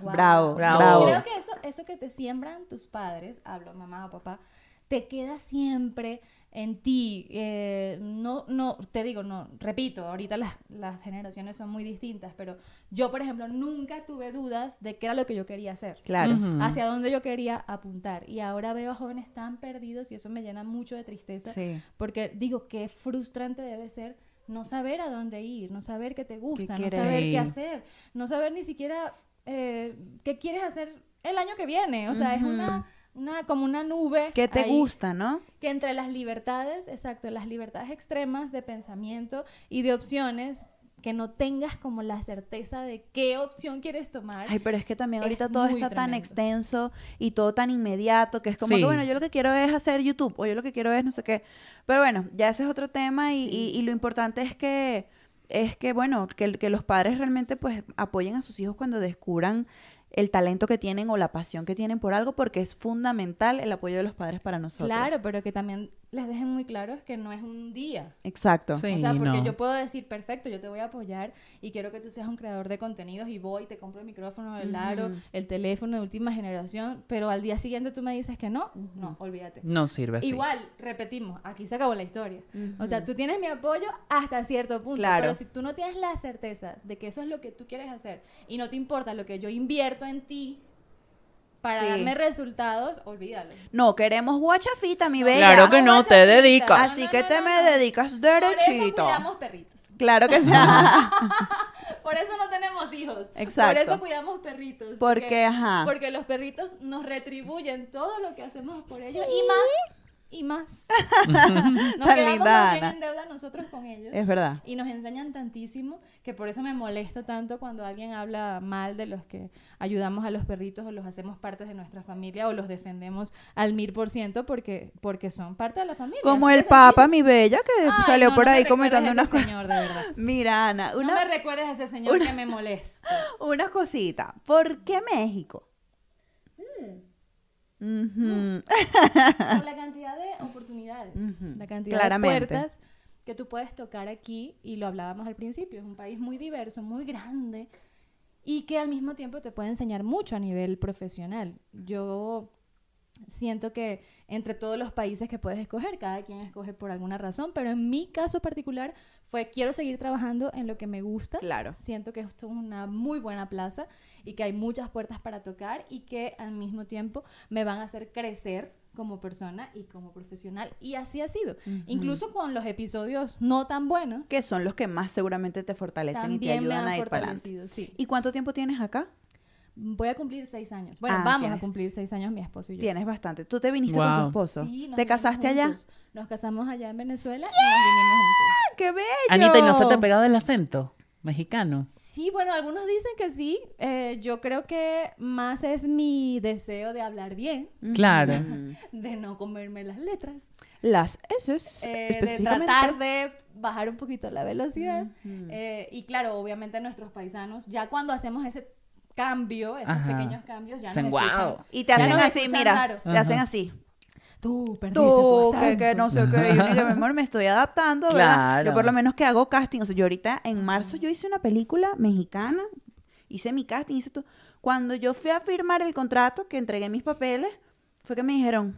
Wow. bravo, Bravo. bravo. Creo que eso, eso que te siembran tus padres, hablo mamá o papá, te queda siempre en ti. Eh, no, no, te digo, no, repito, ahorita las, las generaciones son muy distintas, pero yo, por ejemplo, nunca tuve dudas de qué era lo que yo quería hacer. Claro. Hacia dónde yo quería apuntar. Y ahora veo a jóvenes tan perdidos y eso me llena mucho de tristeza. Sí. Porque digo, qué frustrante debe ser no saber a dónde ir, no saber qué te gusta, no saber qué hacer, no saber ni siquiera eh, qué quieres hacer el año que viene. O sea, es una, una como una nube. ¿Qué te ahí gusta, no? Que entre las libertades, exacto, las libertades extremas de pensamiento y de opciones, que no tengas como la certeza de qué opción quieres tomar. Ay, pero es que también Es ahorita todo está tan extenso y todo tan inmediato que es como Sí. que, bueno, yo lo que quiero es hacer YouTube o yo lo que quiero es no sé qué. Pero bueno, ya ese es otro tema y, y- y lo importante es que, es que bueno, que, que los padres realmente pues apoyen a sus hijos cuando descubran el talento que tienen o la pasión que tienen por algo porque es fundamental el apoyo de los padres para nosotros. Claro, pero que también les dejen muy claro que no es un día. Exacto. Sí. o sea, porque no. yo puedo decir, perfecto, yo te voy a apoyar y quiero que tú seas un creador de contenidos y voy, te compro el micrófono, el aro, Ujú. el teléfono de última generación, pero al día siguiente tú me dices que no, no, olvídate. No sirve así. Igual, repetimos, aquí se acabó la historia. O sea, tú tienes mi apoyo hasta cierto punto, Claro. pero si tú no tienes la certeza de que eso es lo que tú quieres hacer y no te importa lo que yo invierto en ti para Sí. darme resultados, olvídalo. No, queremos guachafita, mi bella. Claro que no, te dedicas. Así No, que te no, me no. dedicas Por eso derechito. cuidamos perritos. Claro que sea. Por eso no tenemos hijos. Exacto. Por eso cuidamos perritos. Porque, ajá. Porque los perritos nos retribuyen todo lo que hacemos por ellos y más. Y más. Nos Tan quedamos linda, bien en deuda nosotros con ellos. Es verdad. Y nos enseñan tantísimo que por eso me molesto tanto cuando alguien habla mal de los que ayudamos a los perritos o los hacemos parte de nuestra familia o los defendemos al mil por ciento porque, porque son parte de la familia. Como el Papa, mi bella, que Ay, salió no, por no ahí comentando unas cosas. señor, de verdad. Mira, Ana, No una, me recuerdes a ese señor una- que me molesta. una cosita. ¿Por qué México? Por la cantidad de oportunidades, la cantidad claramente. de puertas que tú puedes tocar aquí, y lo hablábamos al principio, es un país muy diverso, muy grande, y que al mismo tiempo te puede enseñar mucho a nivel profesional. Yo siento que entre todos los países que puedes escoger, cada quien escoge por alguna razón, pero en mi caso particular fue quiero seguir trabajando en lo que me gusta. Claro. Siento que esto es una muy buena plaza y que hay muchas puertas para tocar y que al mismo tiempo me van a hacer crecer como persona y como profesional. Y así ha sido. Incluso con los episodios no tan buenos, Que son los que más seguramente te fortalecen y te también me ayudan han a ir para adelante. Sí. ¿Y cuánto tiempo tienes acá? Voy a cumplir seis años. Bueno, Ah, vamos tienes. a cumplir seis años mi esposo y yo. Tienes bastante. ¿Tú te viniste con tu esposo? Sí, nos ¿Te casaste allá? juntos. Nos casamos allá en Venezuela y nos vinimos juntos. ¡Qué bello! Anita, ¿y no se te ha pegado el acento mexicano? Sí, bueno, algunos dicen que sí. Eh, yo creo que más es mi deseo de hablar bien, Claro. De no comerme las letras, Las S eh, de específicamente. tratar de bajar un poquito la velocidad. Eh, y claro, obviamente nuestros paisanos, ya cuando hacemos ese cambio, esos Ajá. pequeños cambios, ya Dicen, nos escuchan. "Guau". Y te hacen así, mira. raro. Te hacen así. tú perdiste tú, tu que, que acento". no sé qué, y uno que, mi amor, me estoy adaptando, ¿verdad? Yo por lo menos que hago casting, o sea, yo ahorita en marzo yo hice una película mexicana, hice mi casting, hice todo. Cuando yo fui a firmar el contrato, que entregué mis papeles, fue que me dijeron,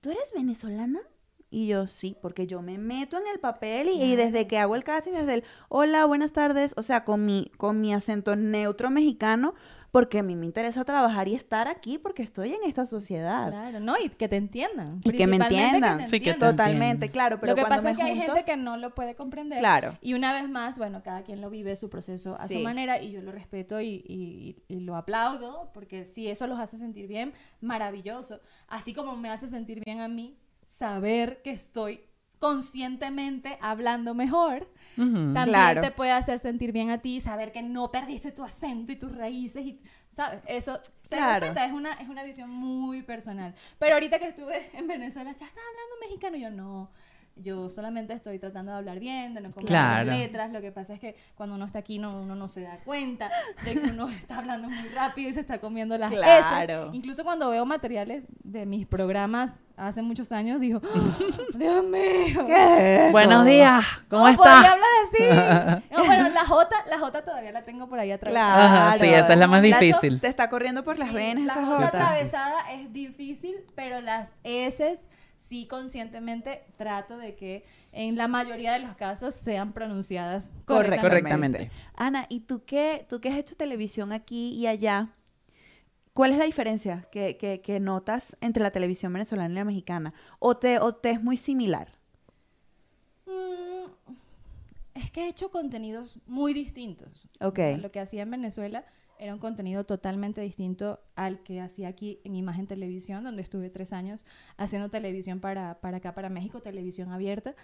¿tú eres venezolana? Y yo, sí, porque yo me meto en el papel y, y desde que hago el casting, desde el, hola, buenas tardes, o sea, con mi, con mi acento neutro mexicano, porque a mí me interesa trabajar y estar aquí porque estoy en esta sociedad. Claro, no, y que te entiendan. Y que me entiendan. te Sí, que te. Totalmente, entiendo. claro, pero Lo que cuando pasa es que hay gente que no lo puede comprender. Claro. Y una vez más, bueno, cada quien lo vive su proceso a Sí. su manera y yo lo respeto y, y- y lo aplaudo porque si eso los hace sentir bien, maravilloso. Así como me hace sentir bien a mí saber que estoy conscientemente hablando mejor, también Claro. te puede hacer sentir bien a ti saber que no perdiste tu acento y tus raíces y sabes eso Claro. es una es una visión muy personal pero ahorita que estuve en Venezuela ya estaba hablando mexicano y yo no yo solamente estoy tratando de hablar bien, de no comer Claro. las letras. Lo que pasa es que cuando uno está aquí no, uno no se da cuenta de que uno está hablando muy rápido y se está comiendo las Claro. Incluso cuando veo materiales de mis programas hace muchos años, digo, "Oh, Dios mío. ¿Qué? Buenos días, ¿cómo ¿Cómo estás? podría hablar así? No, bueno, la J, la J todavía la tengo por ahí atravesada. Claro. Ajá, sí, esa es la más La- difícil. Te está corriendo por las Sí, venas la esa J J. atravesada es difícil, pero las S sí conscientemente trato de que en la mayoría de los casos sean pronunciadas correctamente. Correctamente. Ana, ¿y tú qué, tú qué has hecho televisión aquí y allá? ¿Cuál es la diferencia que, que- que notas entre la televisión venezolana y la mexicana? ¿O te, o te es muy similar? Mm, es que he hecho contenidos muy distintos. Ok. Lo que hacía en Venezuela era un contenido totalmente distinto al que hacía aquí en Imagen Televisión, donde estuve tres años haciendo televisión para, para acá, para México, televisión abierta.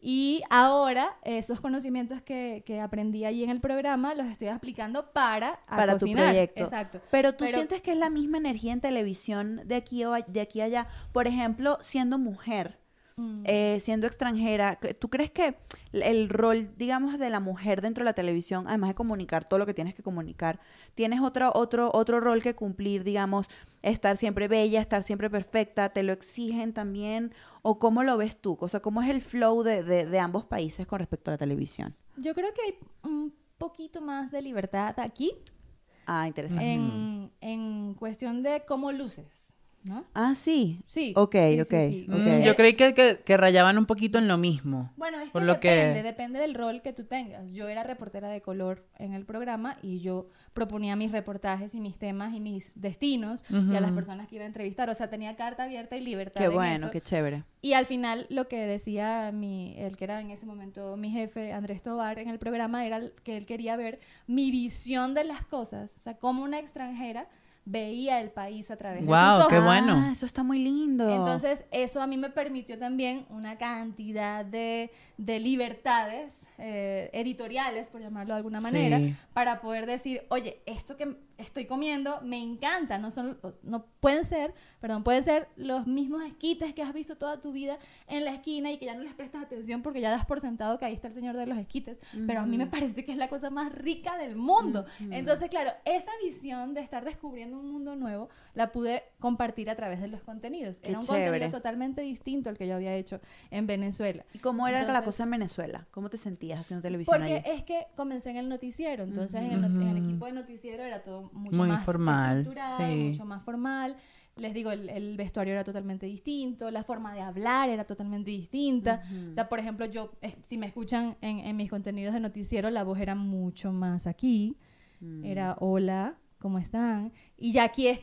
Y ahora esos conocimientos que, que aprendí allí en el programa los estoy aplicando para, a Para tu proyecto. Exacto. Pero tú Pero- sientes que es la misma energía en televisión de aquí, o de aquí a allá. Por ejemplo, siendo mujer, Mm. eh, siendo extranjera, ¿tú crees que el rol, digamos, de la mujer dentro de la televisión, además de comunicar todo lo que tienes que comunicar, tienes otro, otro, otro rol que cumplir, digamos, estar siempre bella, estar siempre perfecta, te lo exigen también? ¿O cómo lo ves tú? O sea, ¿cómo es el flow de, de- de ambos países con respecto a la televisión? Yo creo que hay un poquito más de libertad aquí Ah, interesante. en, en cuestión de cómo luces, ¿no? Ah, sí. Sí. Ok, sí, sí, ok, sí. ok. Mm, yo creí que, que- que rayaban un poquito en lo mismo. Bueno, es Por que lo que- depende, depende del rol que tú tengas. Yo era reportera de color en el programa y yo proponía mis reportajes y mis temas y mis destinos y a las personas que iba a entrevistar. O sea, tenía carta abierta y libertad Qué en bueno, eso. qué chévere. Y al final lo que decía mi, el que era en ese momento mi jefe, Andrés Tobar, en el programa era que él quería ver mi visión de las cosas. O sea, como una extranjera veía el país a través de sus ojos. qué bueno. Ah, eso está muy lindo. Entonces, eso a mí me permitió también una cantidad de, de libertades eh, editoriales, por llamarlo de alguna manera, Sí. para poder decir, oye, esto que estoy comiendo me encanta, no son, no pueden ser, perdón, pueden ser los mismos esquites que has visto toda tu vida en la esquina y que ya no les prestas atención porque ya das por sentado que ahí está el señor de los esquites, pero a mí me parece que es la cosa más rica del mundo. Entonces, claro, esa visión de estar descubriendo un mundo nuevo la pude compartir a través de los contenidos. Qué Era un chévere. contenido totalmente distinto al que yo había hecho en Venezuela. ¿Y cómo era la Entonces- cosa en Venezuela? ¿Cómo te sentías haciendo televisión Porque allí? es que comencé en el noticiero, entonces en, el, not- en el equipo de noticiero era todo mucho Muy más formal, estructurado, sí. mucho más formal. Les digo, el, el vestuario era totalmente distinto, la forma de hablar era totalmente distinta. O sea, por ejemplo, yo, eh, si me escuchan en, en mis contenidos de noticiero, la voz era mucho más aquí. Mm. Era hola, ¿cómo están? Y ya aquí es,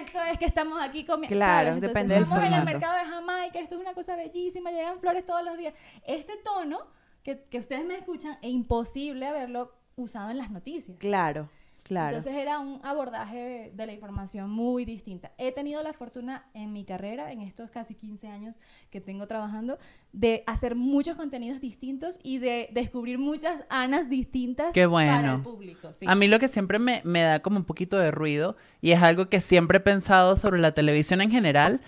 esto es que estamos aquí comiendo. Claro, depende del Estamos en el mercado de Jamaica, esto es una cosa bellísima, llegan flores todos los días. Este tono que, que ustedes me escuchan, es imposible haberlo usado en las noticias. Claro, claro. Entonces era un abordaje de la información muy distinta. He tenido la fortuna en mi carrera, en estos casi 15 años que tengo trabajando, de hacer muchos contenidos distintos y de descubrir muchas Anas distintas Qué para bueno. el público. sí. A mí lo que siempre me, me da como un poquito de ruido, y es algo que siempre he pensado sobre la televisión en general,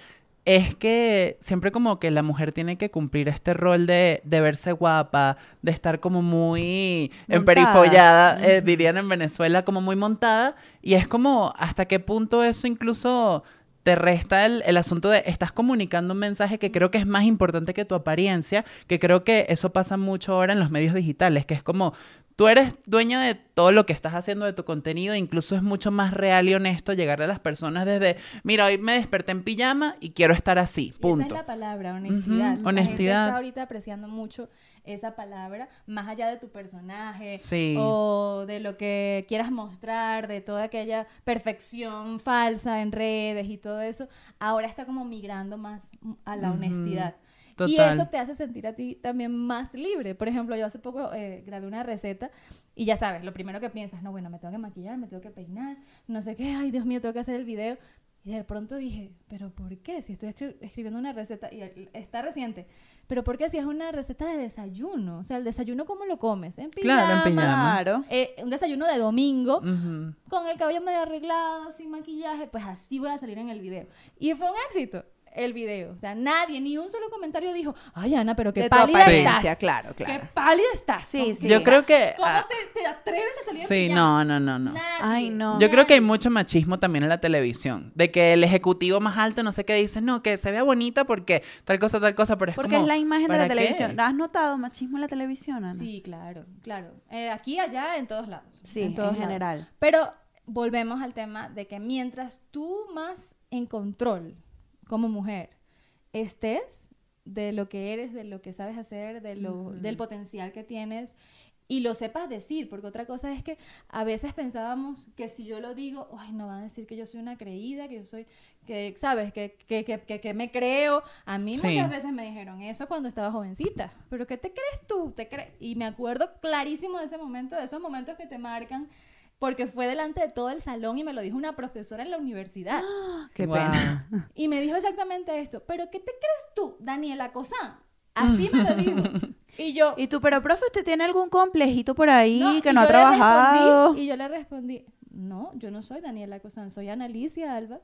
es que siempre como que la mujer tiene que cumplir este rol de, de verse guapa, de estar como muy emperifollada, eh, dirían en Venezuela, como muy montada, y es como hasta qué punto eso incluso te resta el, el asunto de estás comunicando un mensaje que creo que es más importante que tu apariencia, que creo que eso pasa mucho ahora en los medios digitales, que es como tú eres dueña de todo lo que estás haciendo de tu contenido, incluso es mucho más real y honesto llegar a las personas desde, mira, hoy me desperté en pijama y quiero estar así, Y esa punto. es la palabra, honestidad. Honestidad. gente está ahorita apreciando mucho esa palabra, más allá de tu personaje Sí. o de lo que quieras mostrar, de toda aquella perfección falsa en redes y todo eso, ahora está como migrando más a la honestidad. Y eso te hace sentir a ti también más libre. Por ejemplo, yo hace poco eh, grabé una receta y ya sabes, lo primero que piensas, no, bueno, me tengo que maquillar, me tengo que peinar, no sé qué, ay, Dios mío, tengo que hacer el video. Y de pronto dije, ¿pero por qué? Si estoy escri- escribiendo una receta y el- está reciente, ¿pero por qué si es una receta de desayuno? O sea, el desayuno, ¿cómo lo comes? En pijama. Claro, en pijama. Claro. Eh, un desayuno de domingo, Ujú. con el cabello medio arreglado, sin maquillaje, pues así voy a salir en el video. Y fue un éxito el video. O sea, nadie, ni un solo comentario dijo, ay, Ana, pero qué de tu pálida apariencia, estás. claro, Qué claro. pálida estás. Sí, ¿Cómo- sí. Yo creo que... ¿Cómo ah, te, te atreves a salir sí, no, no, no, no. Nadie. Ay, no. Yo creo que hay mucho machismo también en la televisión. De que el ejecutivo más alto no sé qué dice, no, que se vea bonita porque tal cosa, tal cosa, pero es Porque como, es la imagen de ¿para la qué? televisión. ¿Has notado machismo en la televisión, Ana? Sí, claro, claro. Eh, aquí, allá, en todos lados. Sí, en en, todos lados. general. Pero volvemos al tema de que mientras tú más en control como mujer estés de lo que eres, de lo que sabes hacer, de lo, del potencial que tienes y lo sepas decir, porque otra cosa es que a veces pensábamos que si yo lo digo, ay, no van a decir que yo soy una creída, que yo soy, que, ¿sabes? Que, que, que, que, me creo. A mí Sí. muchas veces me dijeron eso cuando estaba jovencita, pero ¿qué te crees tú? ¿Te crees? Y me acuerdo clarísimo de ese momento, de esos momentos que te marcan, porque fue delante de todo el salón y me lo dijo una profesora en la universidad. Qué Guau. pena. Y me dijo exactamente esto, pero ¿qué te crees tú, Daniela Cosán? Así me lo dijo. Y yo, Y tú, pero profe, ¿usted tiene algún complejito por ahí no, que no ha yo le trabajado? respondí- y yo le respondí, no, yo no soy Daniela Cosán, soy Analicia Alba.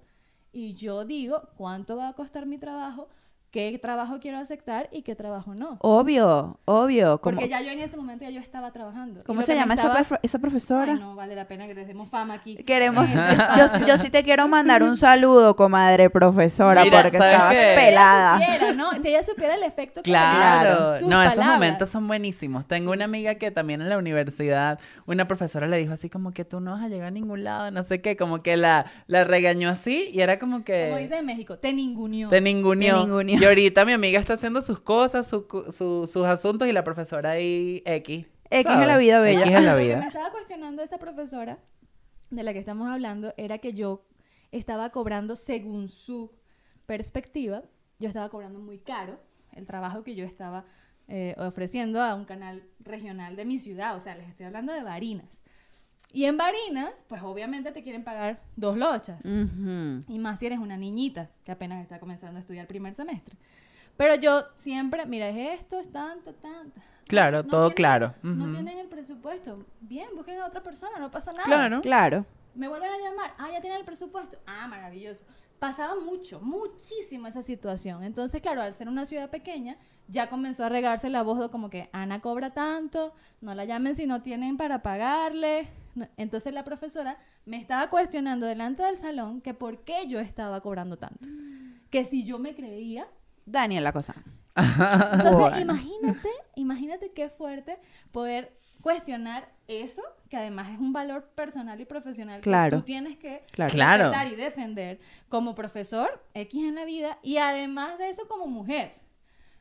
Y yo digo cuánto va a costar mi trabajo, qué trabajo quiero aceptar y qué trabajo no. Obvio, obvio. ¿Cómo, Porque ya yo en ese momento ya yo estaba trabajando. ¿cómo se llama esa, esa profesora? Ay, no vale la pena que les demos fama aquí. Queremos, yo, yo sí te quiero mandar un saludo, comadre profesora, Mira, porque ¿sabes estabas qué? pelada. Si ella supiera, ¿no? Si ella supiera el efecto que Claro, sus no, esos momentos son buenísimos. Tengo una amiga que también en la universidad, una profesora le dijo así como que tú no vas a llegar a ningún lado, no sé qué, como que la, la regañó así y era como que Como dice en México, te ninguneó. te ninguneó. Te ninguneó. Y ahorita mi amiga está haciendo sus cosas, su- su- sus asuntos y la profesora ahí X. X ¿sabes? es la vida bella. X es la Lo que vida. me estaba cuestionando esa profesora de la que estamos hablando era que yo estaba cobrando según su perspectiva, yo estaba cobrando muy caro el trabajo que yo estaba eh, ofreciendo a un canal regional de mi ciudad, o sea, les estoy hablando de Barinas. Y en Barinas, pues obviamente te quieren pagar dos lochas. Y más si eres una niñita que apenas está comenzando a estudiar primer semestre. Pero yo siempre, mira, es esto, es tanto, tanto. Claro, todo tienen- claro. No tienen el presupuesto. Bien, busquen a otra persona, no pasa nada. Claro. Claro. Me vuelven a llamar. Ah, ya tienen el presupuesto. Ah, maravilloso. Pasaba mucho, muchísimo esa situación. Entonces, claro, al ser una ciudad pequeña, ya comenzó a regarse la voz de como que Ana cobra tanto, no la llamen si no tienen para pagarle. Entonces la profesora me estaba cuestionando delante del salón que por qué yo estaba cobrando tanto. Que si yo me creía Daniel la cosa. entonces, Bueno. imagínate, imagínate qué fuerte poder cuestionar eso, que además es un valor personal y profesional Claro. que tú tienes que Claro. Y defender como profesor X en la vida y además de eso como mujer.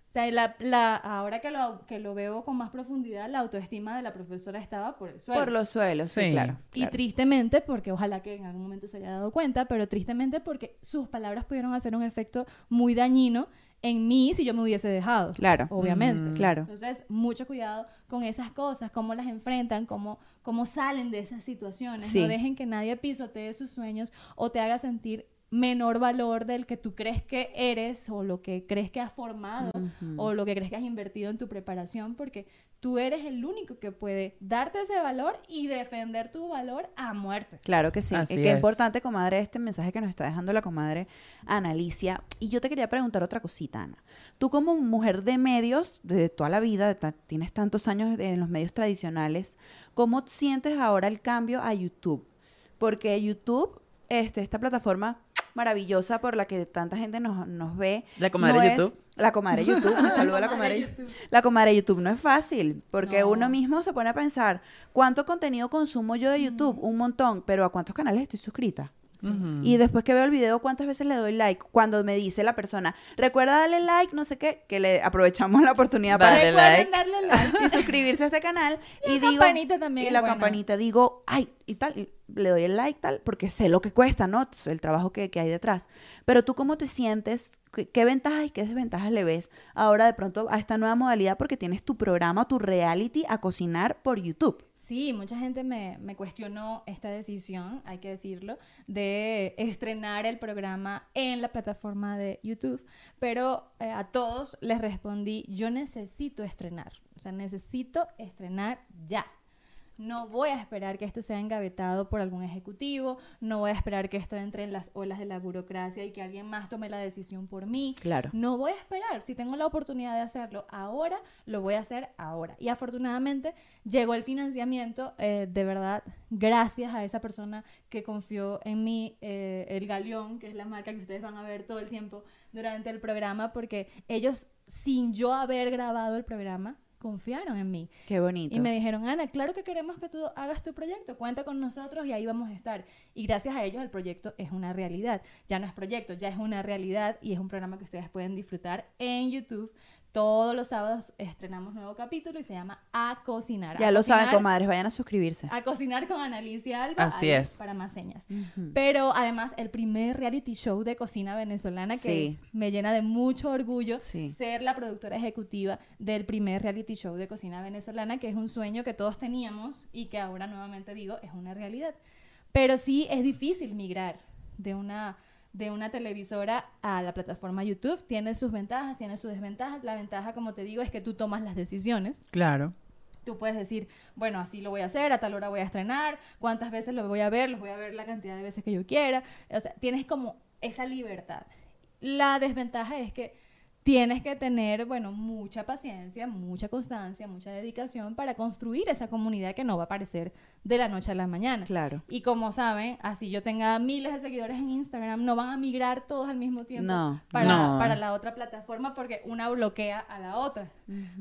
O sea, la, la- ahora que lo, que lo veo con más profundidad, la autoestima de la profesora estaba por el suelo. Por los suelos, sí, Sí. claro. Y tristemente, porque ojalá que en algún momento se haya dado cuenta, pero tristemente porque sus palabras pudieron hacer un efecto muy dañino en mí si yo me hubiese dejado. Claro. Obviamente. Mm. Claro. Entonces, mucho cuidado con esas cosas, cómo las enfrentan, cómo, cómo salen de esas situaciones. Sí. No dejen que nadie pisotee sus sueños o te haga sentir menor valor del que tú crees que eres o lo que crees que has formado o lo que crees que has invertido en tu preparación, porque tú eres el único que puede darte ese valor y defender tu valor a muerte. Claro que sí. Así Qué es. importante, comadre, este mensaje que nos está dejando la comadre Analicia. Y yo te quería preguntar otra cosita, Ana. Tú como mujer de medios, de toda la vida, tienes tantos años en los medios tradicionales, ¿cómo sientes ahora el cambio a YouTube? Porque YouTube, este, esta plataforma maravillosa por la que tanta gente nos, nos ve. La comadre no es- YouTube. La comadre YouTube. Un saludo a la comadre YouTube. La comadre YouTube no es fácil, porque No. uno mismo se pone a pensar, ¿cuánto contenido consumo yo de YouTube? Un montón, pero ¿a cuántos canales estoy suscrita? Y después que veo el video, ¿cuántas veces le doy like? Cuando me dice la persona, recuerda darle like, no sé qué, que le aprovechamos la oportunidad para Dale Recuerden like. darle like. y suscribirse a este canal. Y y la digo, campanita también Y es la buena. campanita, digo, ay, y tal, y le doy el like, tal, porque sé lo que cuesta, ¿no? El trabajo que, que hay detrás. Pero tú, ¿cómo te sientes? ¿Qué, qué ventajas y qué desventajas le ves ahora de pronto a esta nueva modalidad? Porque tienes tu programa, tu reality a cocinar por YouTube. Sí, mucha gente me, me cuestionó esta decisión, hay que decirlo, de estrenar el programa en la plataforma de YouTube, pero eh, a todos les respondí, yo necesito estrenar, o sea, necesito estrenar ya. No voy a esperar que esto sea engavetado por algún ejecutivo, no voy a esperar que esto entre en las olas de la burocracia y que alguien más tome la decisión por mí. Claro. No voy a esperar. Si tengo la oportunidad de hacerlo ahora, lo voy a hacer ahora. Y afortunadamente llegó el financiamiento, eh, de verdad, gracias a esa persona que confió en mí, eh, el Galeón, que es la marca que ustedes van a ver todo el tiempo durante el programa, porque ellos, sin yo haber grabado el programa, confiaron en mí. Qué bonito. Y me dijeron, Ana, claro que queremos que tú hagas tu proyecto, cuenta con nosotros y ahí vamos a estar. Y gracias a ellos el proyecto es una realidad. Ya no es proyecto, ya es una realidad y es un programa que ustedes pueden disfrutar en YouTube. Todos los sábados estrenamos nuevo capítulo y se llama A Cocinar. ya A lo saben, Cocinar- comadres, vayan a suscribirse. A cocinar con Analicia Alba. Así ahí, es. Para más señas. Pero además, el primer reality show de cocina venezolana que Sí. me llena de mucho orgullo Sí. ser la productora ejecutiva del primer reality show de cocina venezolana, que es un sueño que todos teníamos y que ahora nuevamente digo es una realidad. Pero sí es difícil migrar de una de una televisora a la plataforma YouTube. Tiene sus ventajas, tiene sus desventajas. La ventaja, como te digo, es que tú tomas las decisiones. Claro. Tú puedes decir, bueno, así lo voy a hacer, a tal hora voy a estrenar, cuántas veces lo voy a ver, los voy a ver la cantidad de veces que yo quiera. O sea, tienes como esa libertad. La desventaja es que tienes que tener, bueno, mucha paciencia, mucha constancia, mucha dedicación para construir esa comunidad que no va a aparecer de la noche a la mañana. Claro. Y como saben, así yo tenga miles de seguidores en Instagram, no van a migrar todos al mismo tiempo No. para, No. para la otra plataforma porque una bloquea a la otra.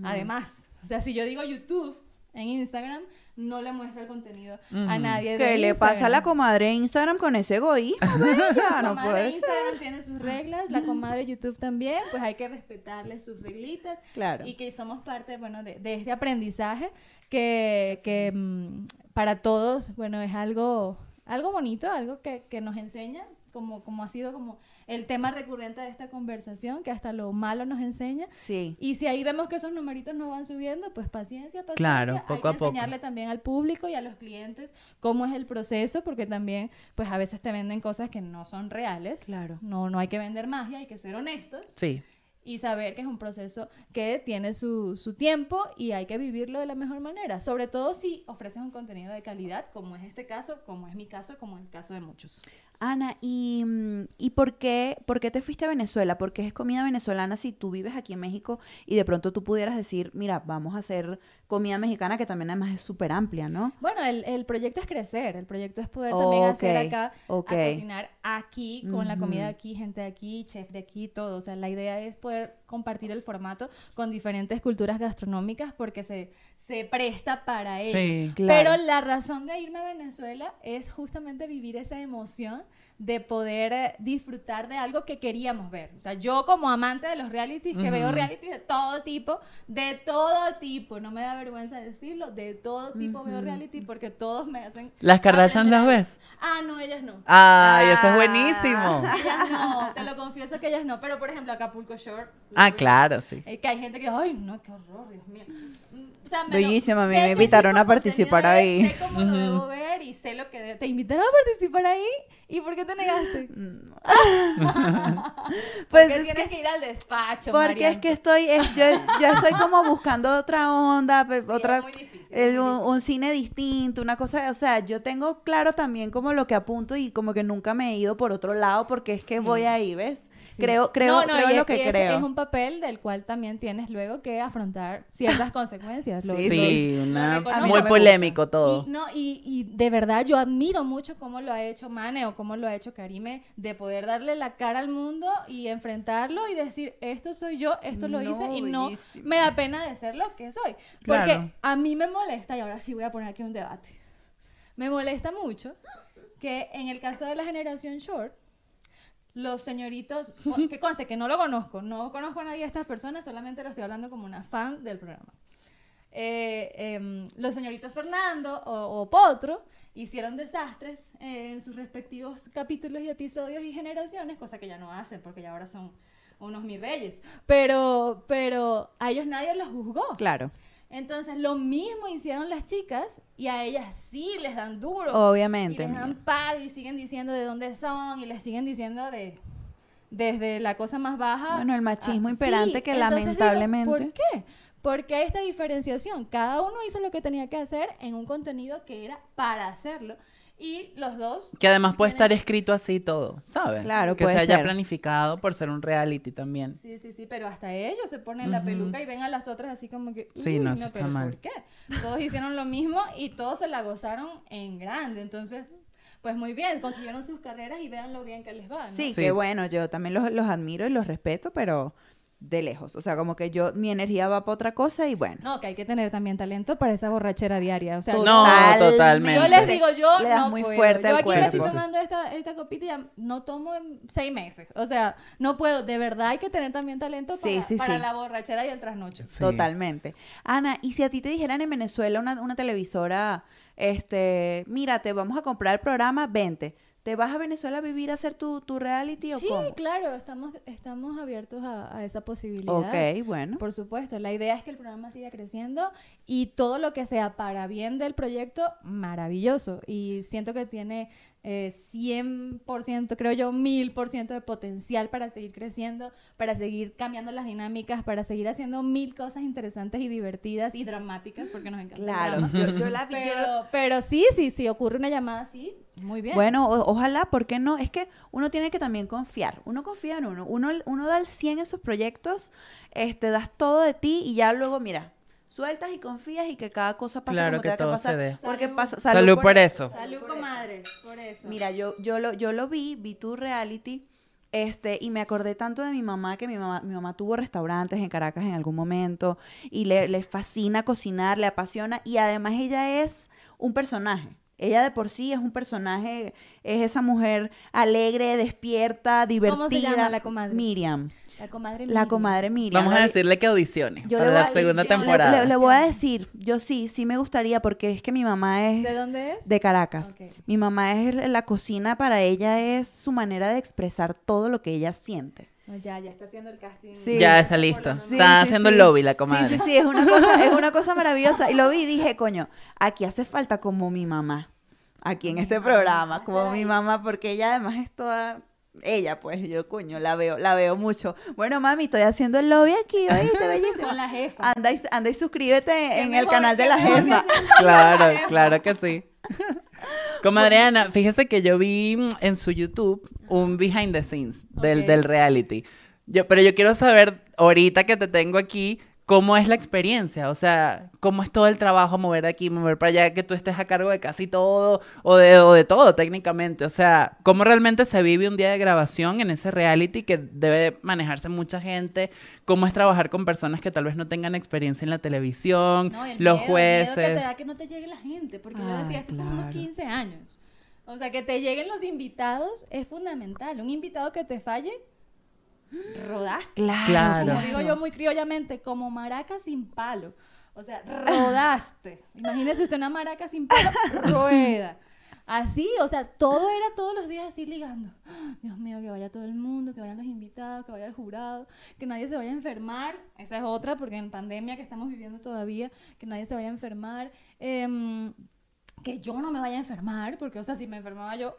Además, o sea, si yo digo YouTube en Instagram, no le muestra el contenido a nadie de ¿Qué le pasa a la comadre de Instagram con ese egoísmo? bella? La no comadre puede de ser. Instagram tiene sus reglas, la comadre de YouTube también, pues hay que respetarle sus reglitas Claro. y que somos parte, bueno, de, de este aprendizaje que, que, mm, para todos, bueno, es algo, algo bonito, algo que, que nos enseña, como, como ha sido como el tema recurrente de esta conversación, que hasta lo malo nos enseña. Sí. Y si ahí vemos que esos numeritos no van subiendo, pues paciencia, paciencia. Claro, Hay poco que a poco. enseñarle también al público y a los clientes cómo es el proceso, porque también, pues a veces te venden cosas que no son reales. Claro. No, no hay que vender magia, hay que ser honestos Sí. y saber que es un proceso que tiene su, su tiempo y hay que vivirlo de la mejor manera. Sobre todo si ofreces un contenido de calidad, como es este caso, como es mi caso, como es el caso de muchos. Ana, ¿y, mm, ¿y por, qué, por qué te fuiste a Venezuela? ¿Por qué es comida venezolana si tú vives aquí en México y de pronto tú pudieras decir, mira, vamos a hacer comida mexicana que también además es súper amplia, ¿no? Bueno, el, el proyecto es crecer, el proyecto es poder también hacer acá, a cocinar aquí, con la comida de aquí, gente de aquí, chef de aquí, todo. O sea, la idea es poder compartir el formato con diferentes culturas gastronómicas porque se, se presta para ello. Sí. Claro. Pero la razón de irme a Venezuela es justamente vivir esa emoción de poder eh, disfrutar de algo que queríamos ver. O sea, yo como amante de los realities, que veo realities de todo tipo, de todo tipo, no me da vergüenza decirlo, de todo tipo veo reality porque todos me hacen... ¿Las Kardashian las ves? Ah, no, ellas no. Ay, eso es Ah. buenísimo. Ellas no, te lo confieso que ellas no, pero por ejemplo Acapulco Shore. Ah, claro, sí. Eh, que hay gente que, ay, no, qué horror, Dios mío. Mm, O sea, me a mí me invitaron a participar ahí. Sé cómo lo debo ver y sé lo que debo. ¿Te invitaron a participar ahí? ¿Y por qué te negaste? Pues porque es tienes que, que, ir al despacho, porque es que estoy, es- yo, yo estoy como buscando otra onda, Sí, otra... difícil. eh, un, cine distinto, una cosa, o sea, yo tengo claro también como lo que apunto y como que nunca me he ido por otro lado porque es que Sí. voy ahí, ¿ves? Sí. Creo, creo, No, no, creo y lo es- que es, creo. Es un papel del cual también tienes luego que afrontar ciertas consecuencias. lo- Sí, una- muy polémico todo. Y, no, y, y de verdad yo admiro mucho cómo lo ha hecho Mane o cómo lo ha hecho Karime de poder darle la cara al mundo y enfrentarlo y decir, esto soy yo, esto lo hice y no me da pena de ser lo que soy. Porque Claro. a mí me molesta, y ahora sí voy a poner aquí un debate, me molesta mucho que en el caso de la generación short, los señoritos, que conste que no lo conozco, no conozco a nadie de estas personas, solamente lo estoy hablando como una fan del programa. Eh, em, los señoritos Fernando o, Potro hicieron desastres en sus respectivos capítulos y episodios y generaciones, cosa que ya no hacen porque ya ahora son unos mis reyes. Pero, pero a ellos nadie los juzgó. Claro, Entonces, lo mismo hicieron las chicas y a ellas sí les dan duro. obviamente. Y les dan palo y siguen diciendo de dónde son y les siguen diciendo de desde la cosa más baja. Bueno, el machismo a- imperante que entonces digo, lamentablemente- ¿Por qué? Porque hay esta diferenciación. Cada uno hizo lo que tenía que hacer en un contenido que era para hacerlo. Y los dos Que además puede tienen- estar escrito así todo, ¿sabes? Claro, que puede se haya ser. planificado por ser un reality también. Sí, sí, sí, pero hasta ellos se ponen la peluca y ven a las otras así como que. Sí, "Uy, no, eso está pero mal. ¿Por qué? Todos hicieron lo mismo y todos se la gozaron en grande. Entonces, pues muy bien, construyeron sus carreras y vean lo bien que les va. ¿no? Sí, Sí. que bueno, yo también los, los admiro y los respeto, pero de lejos. O sea, como que yo, mi energía va para otra cosa y bueno. No, que hay que tener también talento para esa borrachera diaria. O sea, No, yo- totalmente. Yo les digo, yo Le das no muy puedo. fuerte yo aquí me estoy tomando esta, esta copita y ya no tomo en seis meses. O sea, no puedo. De verdad hay que tener también talento para, sí, para sí. la borrachera y el trasnocho. Sí. Totalmente. Ana, y si a ti te dijeran en Venezuela una, una televisora, este, mira, te vamos a comprar el programa, vente. ¿Te vas a Venezuela a vivir a hacer tu, tu reality o Sí, cómo? claro, estamos, estamos abiertos a, a esa posibilidad. Ok, bueno. Por supuesto, la idea es que el programa siga creciendo y todo lo que sea para bien del proyecto, maravilloso. Y siento que tiene eh, 100%, creo yo, 1000% de potencial para seguir creciendo, para seguir cambiando las dinámicas, para seguir haciendo mil cosas interesantes y divertidas y dramáticas, porque nos encanta. Claro, yo, yo la vi. yo Pero, pero sí, sí, sí, ocurre una llamada así, muy bien. Bueno, o- ojalá, ¿por qué no? Es que uno tiene que también confiar. Uno confía en uno. Uno, uno da el 100 en esos proyectos, este, das todo de ti y ya luego, mira, sueltas y confías y que cada cosa pase Claro, como que tenga que todo pasar. se dé. Porque Salud. pasa, Salud por eso. Salud, comadre, por eso. Mira, yo, yo, lo, yo lo vi, vi tu reality, este, y me acordé tanto de mi mamá, que mi mamá, mi mamá tuvo restaurantes en Caracas en algún momento, y le, le fascina cocinar, le apasiona, y además ella es un personaje. Ella de por sí es un personaje, es esa mujer alegre, despierta, divertida. ¿Cómo se llama la comadre? Miriam. La comadre La Miriam. comadre Miriam. Vamos a La- decirle que audiciones yo para le la a- segunda temporada. Le, le voy a decir, yo sí, sí me gustaría, porque es que mi mamá es... ¿De dónde es? De Caracas. Mi mamá es la cocina para ella es su manera de expresar todo lo que ella siente. No, ya, ya está haciendo el casting. Sí. Ya está listo. Sí, está sí, haciendo sí. el lobby la comadre. Sí, sí, sí, es una cosa, es una cosa maravillosa. Y lo vi y dije, coño, aquí hace falta como mi mamá, aquí en este programa, como mi mamá, porque ella además es toda ella, pues yo, coño, la veo, la veo mucho. Bueno, mami, estoy haciendo el lobby aquí, oíste, bellísimo. Con la jefa. Anda y, anda y suscríbete en el canal de la jefa. Claro, claro que sí. Comadre Ana, fíjese que yo vi en su YouTube un behind the scenes del, del reality. Yo, pero yo quiero saber, ahorita que te tengo aquí, cómo es la experiencia. O sea, cómo es todo el trabajo, mover de aquí, mover para allá, que tú estés a cargo de casi todo o de, o de todo técnicamente. O sea, cómo realmente se vive un día de grabación en ese reality que debe manejarse mucha gente. Cómo es trabajar con personas que tal vez no tengan experiencia en la televisión, No, el los miedo, jueces. El miedo que te da que no te llegue la gente, porque yo Ay, decía, esto es como unos claro. 15 años. O sea, que te lleguen los invitados es fundamental. Un invitado que te falle, rodaste. Claro, Claro. Como digo yo muy criollamente, como maraca sin palo. O sea, rodaste. Imagínese usted una maraca sin palo, rueda. Así, o sea, todo era todos los días así ligando. Dios mío, que vaya todo el mundo, que vayan los invitados, que vaya el jurado, que nadie se vaya a enfermar. Esa es otra, porque en pandemia que estamos viviendo todavía, que nadie se vaya a enfermar. Em, que yo no me vaya a enfermar, porque, o sea, si me enfermaba yo,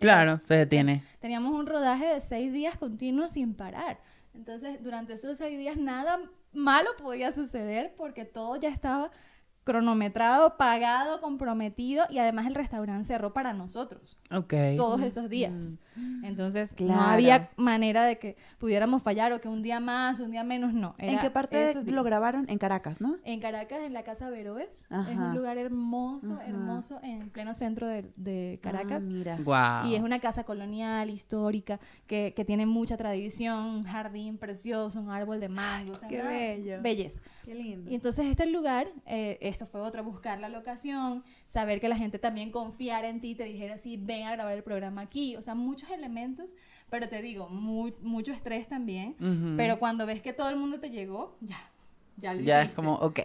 Claro, se detiene. teníamos un rodaje de seis días continuos sin parar. Entonces, durante esos seis días nada malo podía suceder porque todo ya estaba cronometrado, pagado, comprometido y además el restaurante cerró para nosotros Ok. todos esos días. Entonces no Claro. había manera de que pudiéramos fallar o que un día más, un día menos, no. ¿En Era qué parte lo días. grabaron? En Caracas, ¿no? En Caracas, en la Casa Veroes. Es un lugar hermoso, Ajá. hermoso, en pleno centro de, de Caracas. Ah, mira. Wow. Y es una casa colonial, histórica, que, que tiene mucha tradición, un jardín precioso, un árbol de mango. o sea, qué bello. Belleza. Qué lindo. Y entonces este lugar, eh, eso fue otra, buscar la locación, saber que la gente también confiara en ti, te dijera así, ven a grabar el programa aquí, o sea, muchos elementos, pero te digo, mu- mucho estrés también, pero cuando ves que todo el mundo te llegó, ya, ya lo Ya hiciste. es como, ok.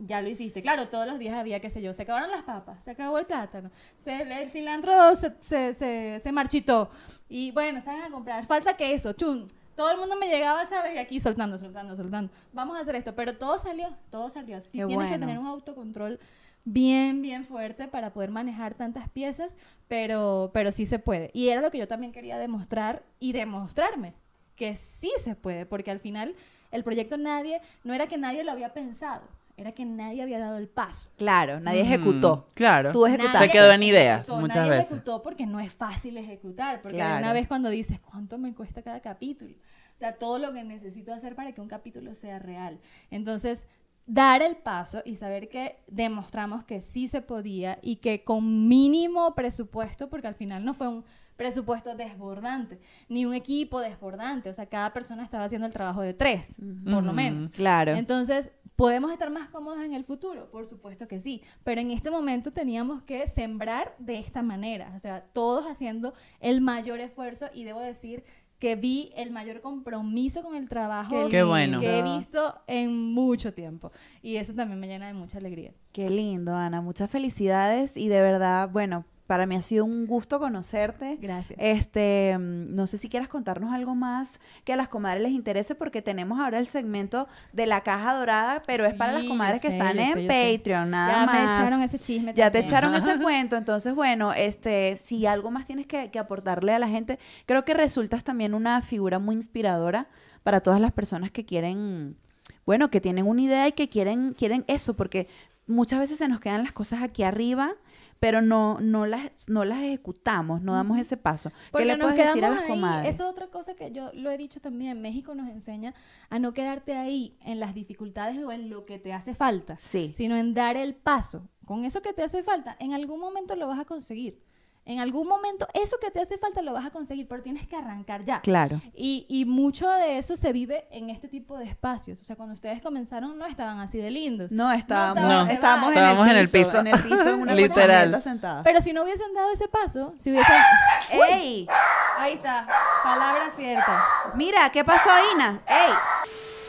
Ya lo hiciste. Claro, todos los días había, qué sé yo, se acabaron las papas, se acabó el plátano, se, el cilantro se, se, se, se marchitó. Y bueno, salen a comprar. Falta queso, chum. Todo el mundo me llegaba, ¿sabes? Y aquí soltando, soltando, soltando. Vamos a hacer esto. Pero todo salió, todo salió. Sí, Qué tienes que tener un autocontrol bien, bien fuerte para poder manejar tantas piezas, pero, pero sí se puede. Y era lo que yo también quería demostrar y demostrarme, que sí se puede, porque al final el proyecto nadie, no era que nadie lo había pensado, era que nadie había dado el paso. Claro, nadie ejecutó. Claro. Tú ejecutaste. Se quedó en ideas ejecutó, muchas nadie veces. ejecutó porque no es fácil ejecutar, porque Claro. una vez cuando dices, ¿cuánto me cuesta cada capítulo? O sea, todo lo que necesito hacer para que un capítulo sea real. Entonces, dar el paso y saber que demostramos que sí se podía y que con mínimo presupuesto, porque al final no fue un presupuesto desbordante, ni un equipo desbordante, o sea, cada persona estaba haciendo el trabajo de tres, por lo menos. Claro. Entonces, ¿podemos estar más cómodos en el futuro? Por supuesto que sí, pero en este momento teníamos que sembrar de esta manera, o sea, todos haciendo el mayor esfuerzo y debo decir que vi el mayor compromiso con el trabajo Qué bueno. que he visto en mucho tiempo y eso también me llena de mucha alegría. Qué lindo, Ana. Muchas felicidades y de verdad, bueno, para mí ha sido un gusto conocerte. Gracias. Este, mm, no sé si quieras contarnos algo más que a las comadres les interese, porque tenemos ahora el segmento de la caja dorada, pero es para las comadres que están en sé. Patreon, nada ya más. me echaron ese chisme Ya te echaron ese cuento, entonces bueno, este, si algo más tienes que, que aportarle a la gente, creo que resultas también una figura muy inspiradora para todas las personas que quieren, bueno, que tienen una idea y que quieren, quieren eso, porque muchas veces se nos quedan las cosas aquí arriba, pero no, no las, no las ejecutamos, no damos ese paso. ¿Qué Porque le nos puedes decir a las ahí. comadres? Esa es otra cosa que yo lo he dicho también. México nos enseña a no quedarte ahí en las dificultades o en lo que te hace falta, Sí, sino en dar el paso. Con eso que te hace falta, en algún momento lo vas a conseguir. En algún momento eso que te hace falta lo vas a conseguir, pero tienes que arrancar ya. claro. Y, y mucho de eso se vive en este tipo de espacios. O sea, cuando ustedes comenzaron no estaban así de lindos. No, estábamos, No. estábamos, en, Estábamos el en el piso, piso. en el piso, en una Literal. sentada. Pero si no hubiesen dado ese paso, si hubiesen... ¡Ey! Ahí está, palabra cierta. Mira, ¿qué pasó, Ina? ¡Ey!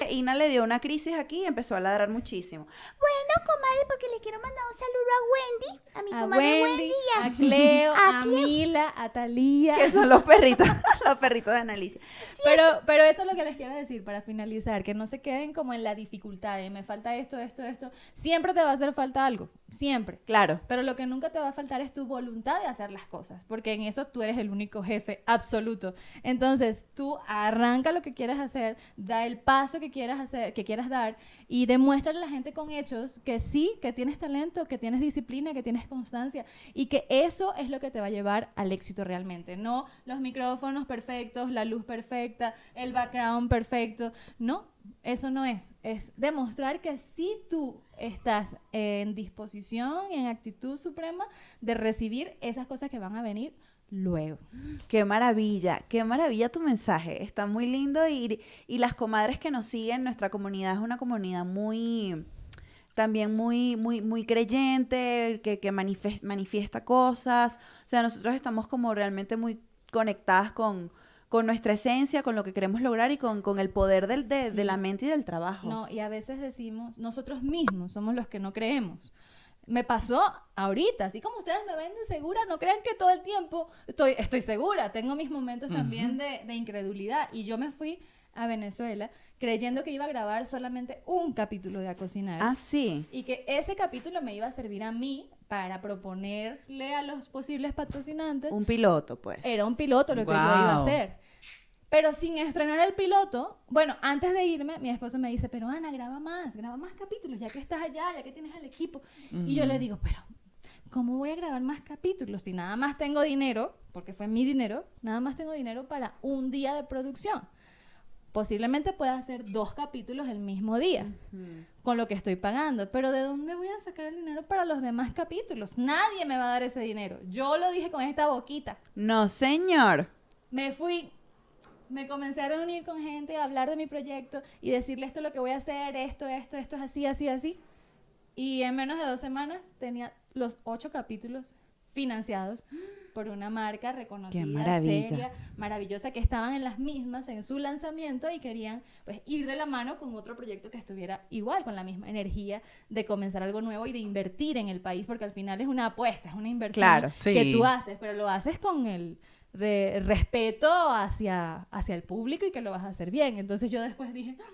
Ina le dio una crisis aquí y empezó a ladrar muchísimo. Bueno, comadre, porque le quiero mandar un saludo a Wendy, a mi A comadre Wendy, Wendy, a Cleo, a Cleo. Mila, a Talía. que son los perritos, los perritos de Analicia. Pero, pero eso es lo que les quiero decir para finalizar, que no se queden como en la dificultad de me falta esto, esto, esto. Siempre te va a hacer falta algo, siempre. Claro. Pero lo que nunca te va a faltar es tu voluntad de hacer las cosas, porque en eso tú eres el único jefe absoluto. Entonces, tú arranca lo que quieras hacer, da el paso que quieras hacer, que quieras dar y demuéstrale a la gente con hechos que sí, que tienes talento, que tienes disciplina, que tienes constancia y que eso es lo que te va a llevar al éxito realmente, no los micrófonos perfectos, la luz perfecta, el background perfecto, no, eso no es, es demostrar que si tú estás en disposición y en actitud suprema de recibir esas cosas que van a venir luego. Qué maravilla, qué maravilla tu mensaje. Está muy lindo y, y las comadres que nos siguen, nuestra comunidad es una comunidad muy, también muy, muy, muy creyente, que, que manifes- manifiesta cosas. O sea, nosotros estamos como realmente muy conectadas con, con nuestra esencia, con lo que queremos lograr y con, con el poder del, de, de la mente y del trabajo. No, y a veces decimos, nosotros mismos somos los que no creemos. Me pasó ahorita, así como ustedes me ven de segura, no crean que todo el tiempo estoy, estoy segura, tengo mis momentos también de, de incredulidad. Y yo me fui a Venezuela creyendo que iba a grabar solamente un capítulo de A Cocinar. Ah, sí. Y que ese capítulo me iba a servir a mí para proponerle a los posibles patrocinantes Un piloto, pues. era un piloto lo que yo iba a hacer. Pero sin estrenar el piloto, bueno, antes de irme, mi esposo me dice, pero Ana, graba más, graba más capítulos, ya que estás allá, ya que tienes el equipo. Y yo le digo, pero, ¿cómo voy a grabar más capítulos si nada más tengo dinero, porque fue mi dinero, nada más tengo dinero para un día de producción? Posiblemente pueda hacer dos capítulos el mismo día con lo que estoy pagando, pero ¿de dónde voy a sacar el dinero para los demás capítulos? Nadie me va a dar ese dinero. Yo lo dije con esta boquita. No, señor. Me fui, me comencé a reunir con gente, a hablar de mi proyecto y decirle esto es lo que voy a hacer, esto, esto, esto es así, así, así. Y en menos de dos semanas tenía los ocho capítulos financiados por una marca reconocida, seria, maravillosa, que estaban en las mismas en su lanzamiento y querían pues ir de la mano con otro proyecto que estuviera igual, con la misma energía de comenzar algo nuevo y de invertir en el país, porque al final es una apuesta, es una inversión Claro, sí. que tú haces, pero lo haces con el re- respeto hacia, hacia el público y que lo vas a hacer bien. Entonces yo después dije, "Ah,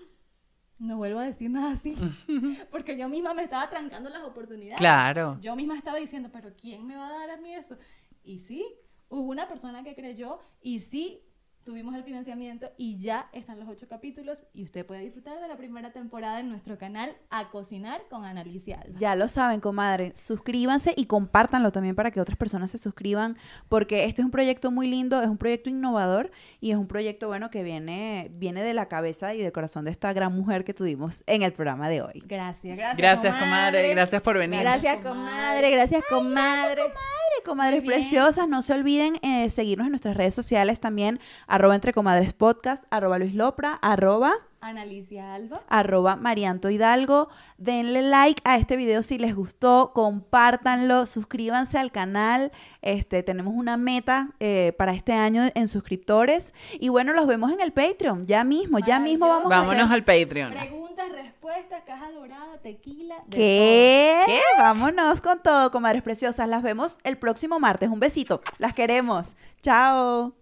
no vuelvo a decir nada así, porque yo misma me estaba trancando las oportunidades. Claro. Yo misma estaba diciendo, pero ¿quién me va a dar a mí eso? Y sí, hubo una persona que creyó y sí, tuvimos el financiamiento y ya están los ocho capítulos y usted puede disfrutar de la primera temporada en nuestro canal A Cocinar con Analicia Alba. Ya lo saben, comadre. Suscríbanse y compártanlo también para que otras personas se suscriban, porque este es un proyecto muy lindo, es un proyecto innovador y es un proyecto bueno que viene, viene de la cabeza y del corazón de esta gran mujer que tuvimos en el programa de hoy. Gracias, gracias. Gracias, comadre. Gracias por venir. Gracias, comadre. Gracias, comadre. Comadre, comadres preciosas, no se olviden eh, seguirnos en nuestras redes sociales también, arroba entre comadres podcast, arroba Luis Lopra, arroba Analicia Alba. arroba Marianto Hidalgo. Denle like a este video si les gustó, compártanlo, suscríbanse al canal. Este, tenemos una meta eh, para este año en suscriptores. Y bueno, los vemos en el Patreon, ya mismo, ya mismo vamos a Vámonos hacer... al Patreon. Preguntas, respuestas, caja dorada, tequila. de ¿Qué? ¿Qué? Vámonos con todo, comadres preciosas. Las vemos el próximo martes. Un besito. Las queremos. Chao.